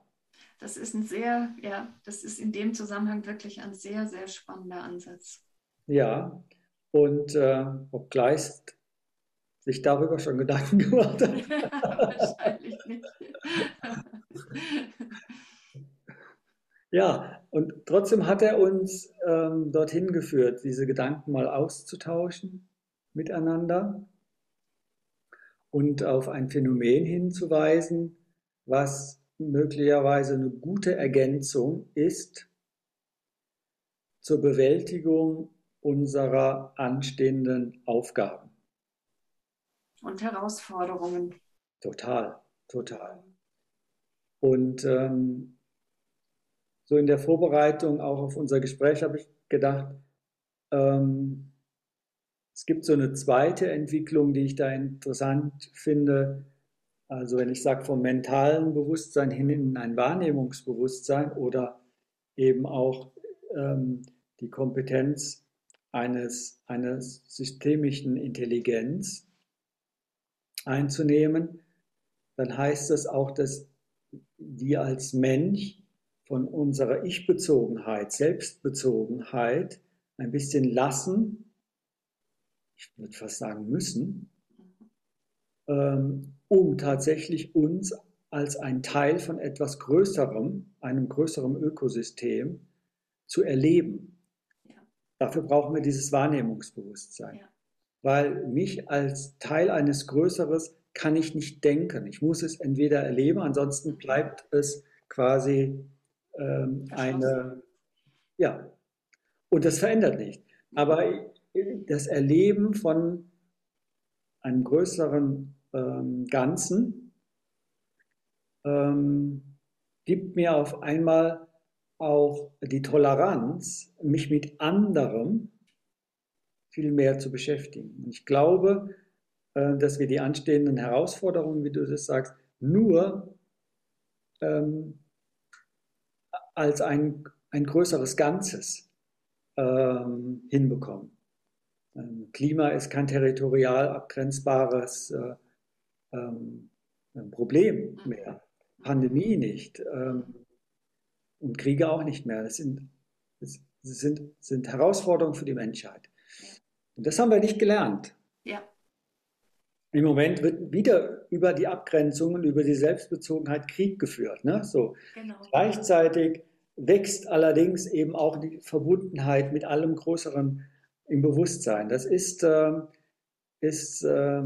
Das ist ein sehr, ja, das ist in dem Zusammenhang wirklich ein sehr, sehr spannender Ansatz. Ja, und äh, ob sich darüber schon Gedanken (laughs) gemacht hat. Wahrscheinlich nicht. ja, und trotzdem hat er uns ähm, dorthin geführt, diese Gedanken mal auszutauschen miteinander und auf ein Phänomen hinzuweisen, was möglicherweise eine gute Ergänzung ist zur Bewältigung unserer anstehenden Aufgaben. Und Herausforderungen. Total, total. Und ähm, so in der Vorbereitung auch auf unser Gespräch habe ich gedacht, ähm, es gibt so eine zweite Entwicklung, die ich da interessant finde. Also wenn ich sage vom mentalen Bewusstsein hin in ein Wahrnehmungsbewusstsein oder eben auch ähm, die Kompetenz eines, einer systemischen Intelligenz einzunehmen, dann heißt das auch, dass wir als Mensch von unserer Ich-Bezogenheit, Selbstbezogenheit ein bisschen lassen, ich würde fast sagen müssen, ähm, um tatsächlich uns als ein Teil von etwas Größerem, einem größeren Ökosystem zu erleben. Dafür brauchen wir dieses Wahrnehmungsbewusstsein. Ja. Weil mich als Teil eines Größeres kann ich nicht denken. Ich muss es entweder erleben, ansonsten bleibt es quasi ähm, eine, ja, und das verändert nicht. Aber das Erleben von einem größeren ähm, Ganzen ähm, gibt mir auf einmal auch die Toleranz, mich mit anderem viel mehr zu beschäftigen. Und ich glaube, äh, dass wir die anstehenden Herausforderungen, wie du das sagst, nur ähm, als ein, ein größeres Ganzes ähm, hinbekommen. Ähm, Klima ist kein territorial abgrenzbares äh, ähm, Problem mehr. Pandemie nicht ähm, und Kriege auch nicht mehr. Das sind, das sind, sind Herausforderungen für die Menschheit. Und das haben wir nicht gelernt. Ja. Im Moment wird wieder über die Abgrenzungen, über die Selbstbezogenheit Krieg geführt. Ne? So. Genau. Gleichzeitig wächst allerdings eben auch die Verbundenheit mit allem Größeren im Bewusstsein. Das ist, äh, ist äh,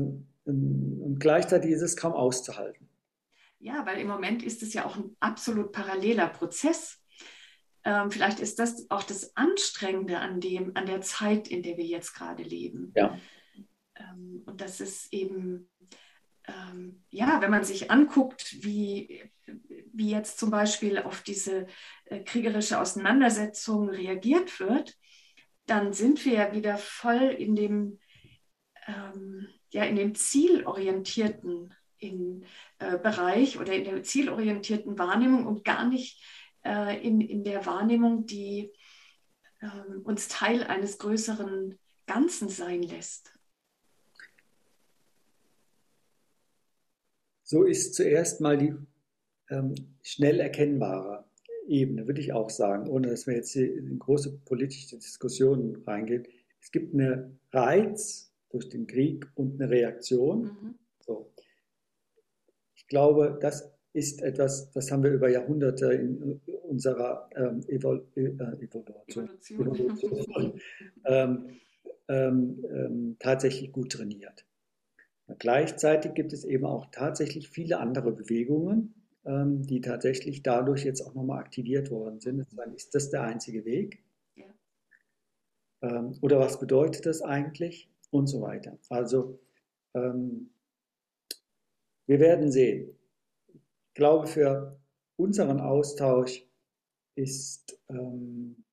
und gleichzeitig ist es kaum auszuhalten. Ja, weil im Moment ist es ja auch ein absolut paralleler Prozess. Ähm, vielleicht ist das auch das Anstrengende an dem, an der Zeit, in der wir jetzt gerade leben. Ja. Ähm, und das ist eben, ähm, ja, wenn man sich anguckt, wie, wie jetzt zum Beispiel auf diese äh, kriegerische Auseinandersetzung reagiert wird, dann sind wir ja wieder voll in dem, ähm, ja, in dem zielorientierten in, äh, Bereich oder in der zielorientierten Wahrnehmung und gar nicht äh, in, in der Wahrnehmung, die äh, uns Teil eines größeren Ganzen sein lässt. So ist zuerst mal die ähm, schnell erkennbare Ebene, würde ich auch sagen, ohne dass wir jetzt in große politische Diskussionen reingehen. Es gibt einen Reiz durch den Krieg und eine Reaktion. Mhm. So. Ich glaube, das ist etwas, das haben wir über Jahrhunderte in unserer ähm, Evol äh, Evolution, Evolution ähm, ähm, ähm, tatsächlich gut trainiert. Gleichzeitig gibt es eben auch tatsächlich viele andere Bewegungen, ähm, die tatsächlich dadurch jetzt auch nochmal aktiviert worden sind. Dann ist das der einzige Weg? Ja. Ähm, oder was bedeutet das eigentlich? Und so weiter. Also ähm, wir werden sehen. Ich glaube, für unseren Austausch ist ähm,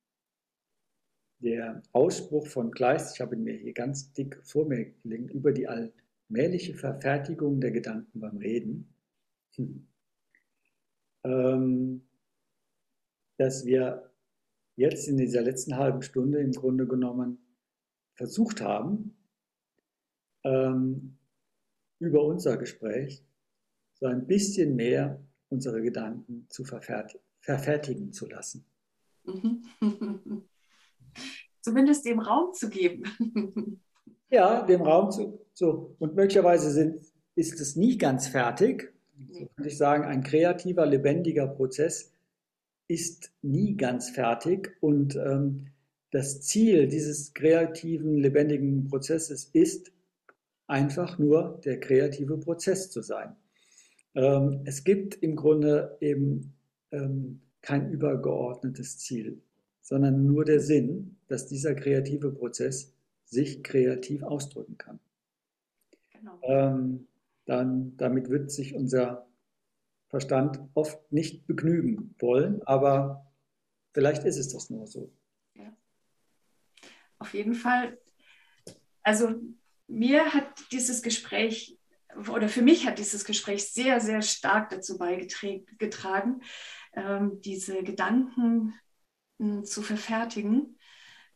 der Ausspruch von Kleist, ich habe ihn mir hier ganz dick vor mir gelegt, über die allmähliche Verfertigung der Gedanken beim Reden. Hm ähm, dass wir jetzt in dieser letzten halben Stunde im Grunde genommen versucht haben, ähm, über unser Gespräch so ein bisschen mehr unsere Gedanken zu verfert verfertigen zu lassen. (laughs) Zumindest dem Raum zu geben. (laughs) ja, dem Raum zu. So. Und möglicherweise sind, ist es nie ganz fertig, so könnte ich sagen, ein kreativer, lebendiger Prozess ist nie ganz fertig und ähm, das Ziel dieses kreativen, lebendigen Prozesses ist einfach nur der kreative Prozess zu sein. Ähm, es gibt im Grunde eben ähm, kein übergeordnetes Ziel, sondern nur der Sinn, dass dieser kreative Prozess sich kreativ ausdrücken kann. Genau. Ähm, dann damit wird sich unser Verstand oft nicht begnügen wollen, aber vielleicht ist es das nur so. Ja. Auf jeden Fall. Also mir hat dieses Gespräch oder für mich hat dieses Gespräch sehr, sehr stark dazu beigetragen, ähm, diese Gedanken äh, zu verfertigen,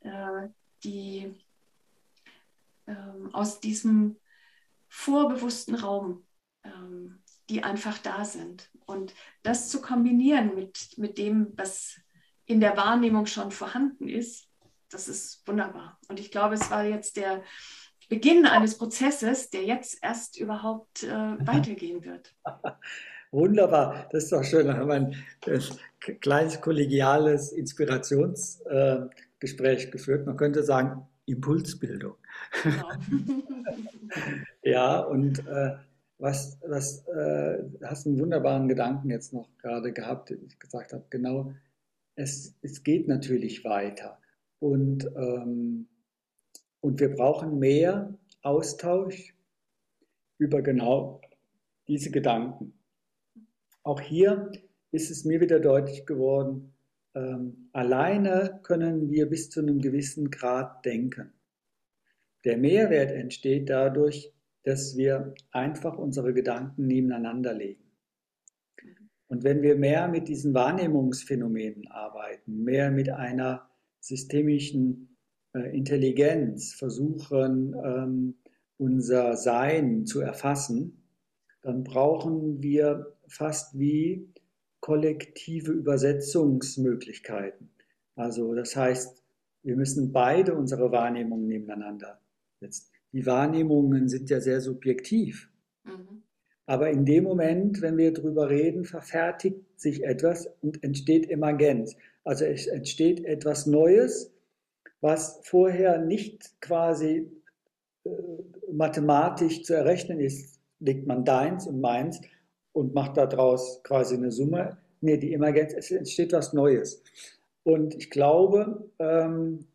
äh, die äh, aus diesem vorbewussten Raum, ähm, die einfach da sind. Und das zu kombinieren mit, mit dem, was in der Wahrnehmung schon vorhanden ist, das ist wunderbar. Und ich glaube, es war jetzt der Beginn eines Prozesses, der jetzt erst überhaupt äh, (laughs) weitergehen wird. Wunderbar, das ist doch schön. Da haben wir ein kleines kollegiales Inspirationsgespräch äh, geführt. Man könnte sagen, Impulsbildung. Genau. (laughs) (laughs) ja, und äh, was, was äh, hast einen wunderbaren Gedanken jetzt noch gerade gehabt, den ich gesagt habe, genau, es, es geht natürlich weiter. Und, ähm, und wir brauchen mehr Austausch über genau diese Gedanken. Auch hier ist es mir wieder deutlich geworden, ähm, alleine können wir bis zu einem gewissen Grad denken. Der Mehrwert entsteht dadurch, dass wir einfach unsere Gedanken nebeneinander legen. Und wenn wir mehr mit diesen Wahrnehmungsphänomenen arbeiten, mehr mit einer systemischen Intelligenz versuchen, ähm, unser Sein zu erfassen, dann brauchen wir fast wie kollektive Übersetzungsmöglichkeiten. Also das heißt, wir müssen beide unsere Wahrnehmungen nebeneinander setzen. Die Wahrnehmungen sind ja sehr subjektiv. Mhm. Aber in dem Moment, wenn wir darüber reden, verfertigt sich etwas und entsteht Emergenz. Also es entsteht etwas Neues, was vorher nicht quasi äh, mathematisch zu errechnen ist. Legt man deins und meins und macht daraus quasi eine Summe. Nee, die Emergenz, es entsteht was Neues. Und ich glaube ähm,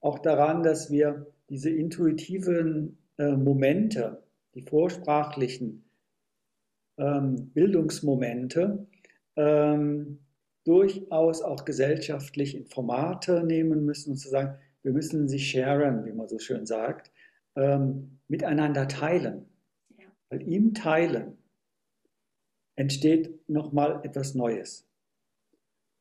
auch daran, dass wir diese intuitiven äh, Momente, die vorsprachlichen, ähm, Bildungsmomente ähm, durchaus auch gesellschaftlich in Formate nehmen müssen und zu sagen, wir müssen sie sharen, wie man so schön sagt, ähm, miteinander teilen. Ja. Weil im Teilen entsteht nochmal etwas Neues,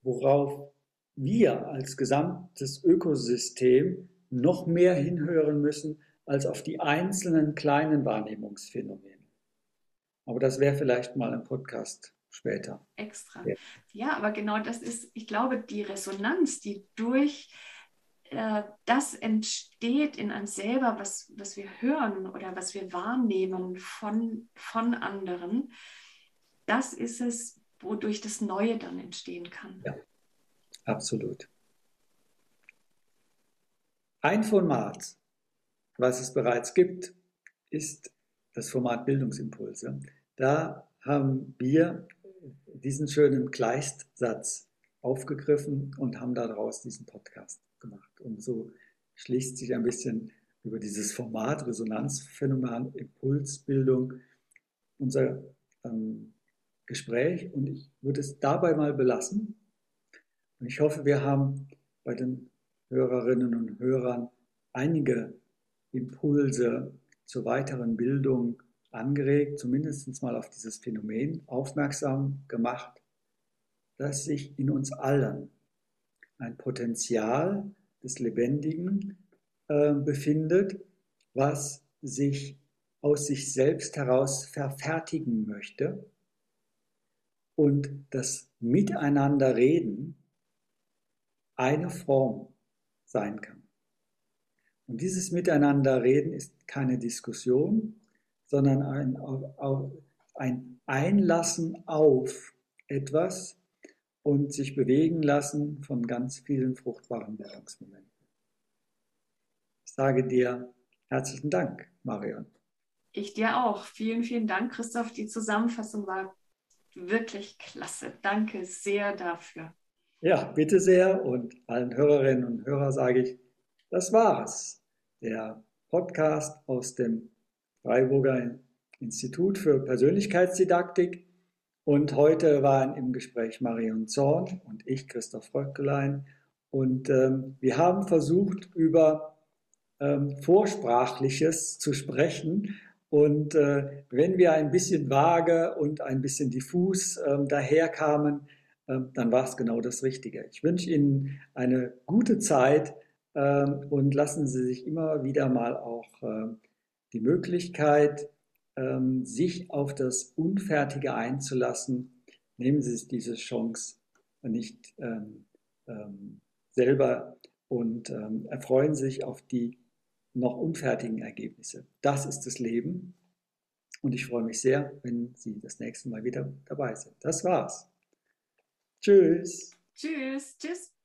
worauf wir als gesamtes Ökosystem noch mehr hinhören müssen als auf die einzelnen kleinen Wahrnehmungsphänomene. Aber das wäre vielleicht mal ein Podcast später. Extra. Ja. ja. aber genau das ist, ich glaube, die Resonanz, die durch äh, das entsteht in uns selber, was, was wir hören oder was wir wahrnehmen von, von anderen, das ist es, wodurch das Neue dann entstehen kann. Ja, absolut. Ein Format, was es bereits gibt, ist das Format Bildungsimpulse. Da haben wir diesen schönen Kleistsatz aufgegriffen und haben daraus diesen Podcast gemacht. Und so schließt sich ein bisschen über dieses Format Resonanzphänomen, Impulsbildung unser ähm, Gespräch. Und ich würde es dabei mal belassen. Und ich hoffe, wir haben bei den Hörerinnen und Hörern einige Impulse zur weiteren Bildung angeregt, zumindest mal auf dieses Phänomen aufmerksam gemacht, dass sich in uns allen ein Potenzial des Lebendigen äh, befindet, was sich aus sich selbst heraus verfertigen möchte und das Miteinanderreden eine Form sein kann. Und dieses Miteinanderreden ist keine Diskussion, sondern ein, ein Einlassen auf etwas und sich bewegen lassen von ganz vielen fruchtbaren Bildungsmomenten. Ich sage dir herzlichen Dank, Marion. Ich dir auch. Vielen, vielen Dank, Christoph. Die Zusammenfassung war wirklich klasse. Danke sehr dafür. Ja, bitte sehr. Und allen Hörerinnen und Hörern sage ich, das war's. Der Podcast aus dem Freiburger Institut für Persönlichkeitsdidaktik. Und heute waren im Gespräch Marion Zorn und ich, Christoph Röckelein. Und ähm, wir haben versucht, über ähm, Vorsprachliches zu sprechen. Und äh, wenn wir ein bisschen vage und ein bisschen diffus ähm, daherkamen, ähm, dann war es genau das Richtige. Ich wünsche Ihnen eine gute Zeit ähm, und lassen Sie sich immer wieder mal auch ähm, die Möglichkeit, ähm, sich auf das Unfertige einzulassen. Nehmen Sie diese Chance nicht ähm, ähm, selber und ähm, erfreuen sich auf die noch unfertigen Ergebnisse. Das ist das Leben. Und ich freue mich sehr, wenn Sie das nächste Mal wieder dabei sind. Das war's. Tschüss. Tschüss. Tschüss.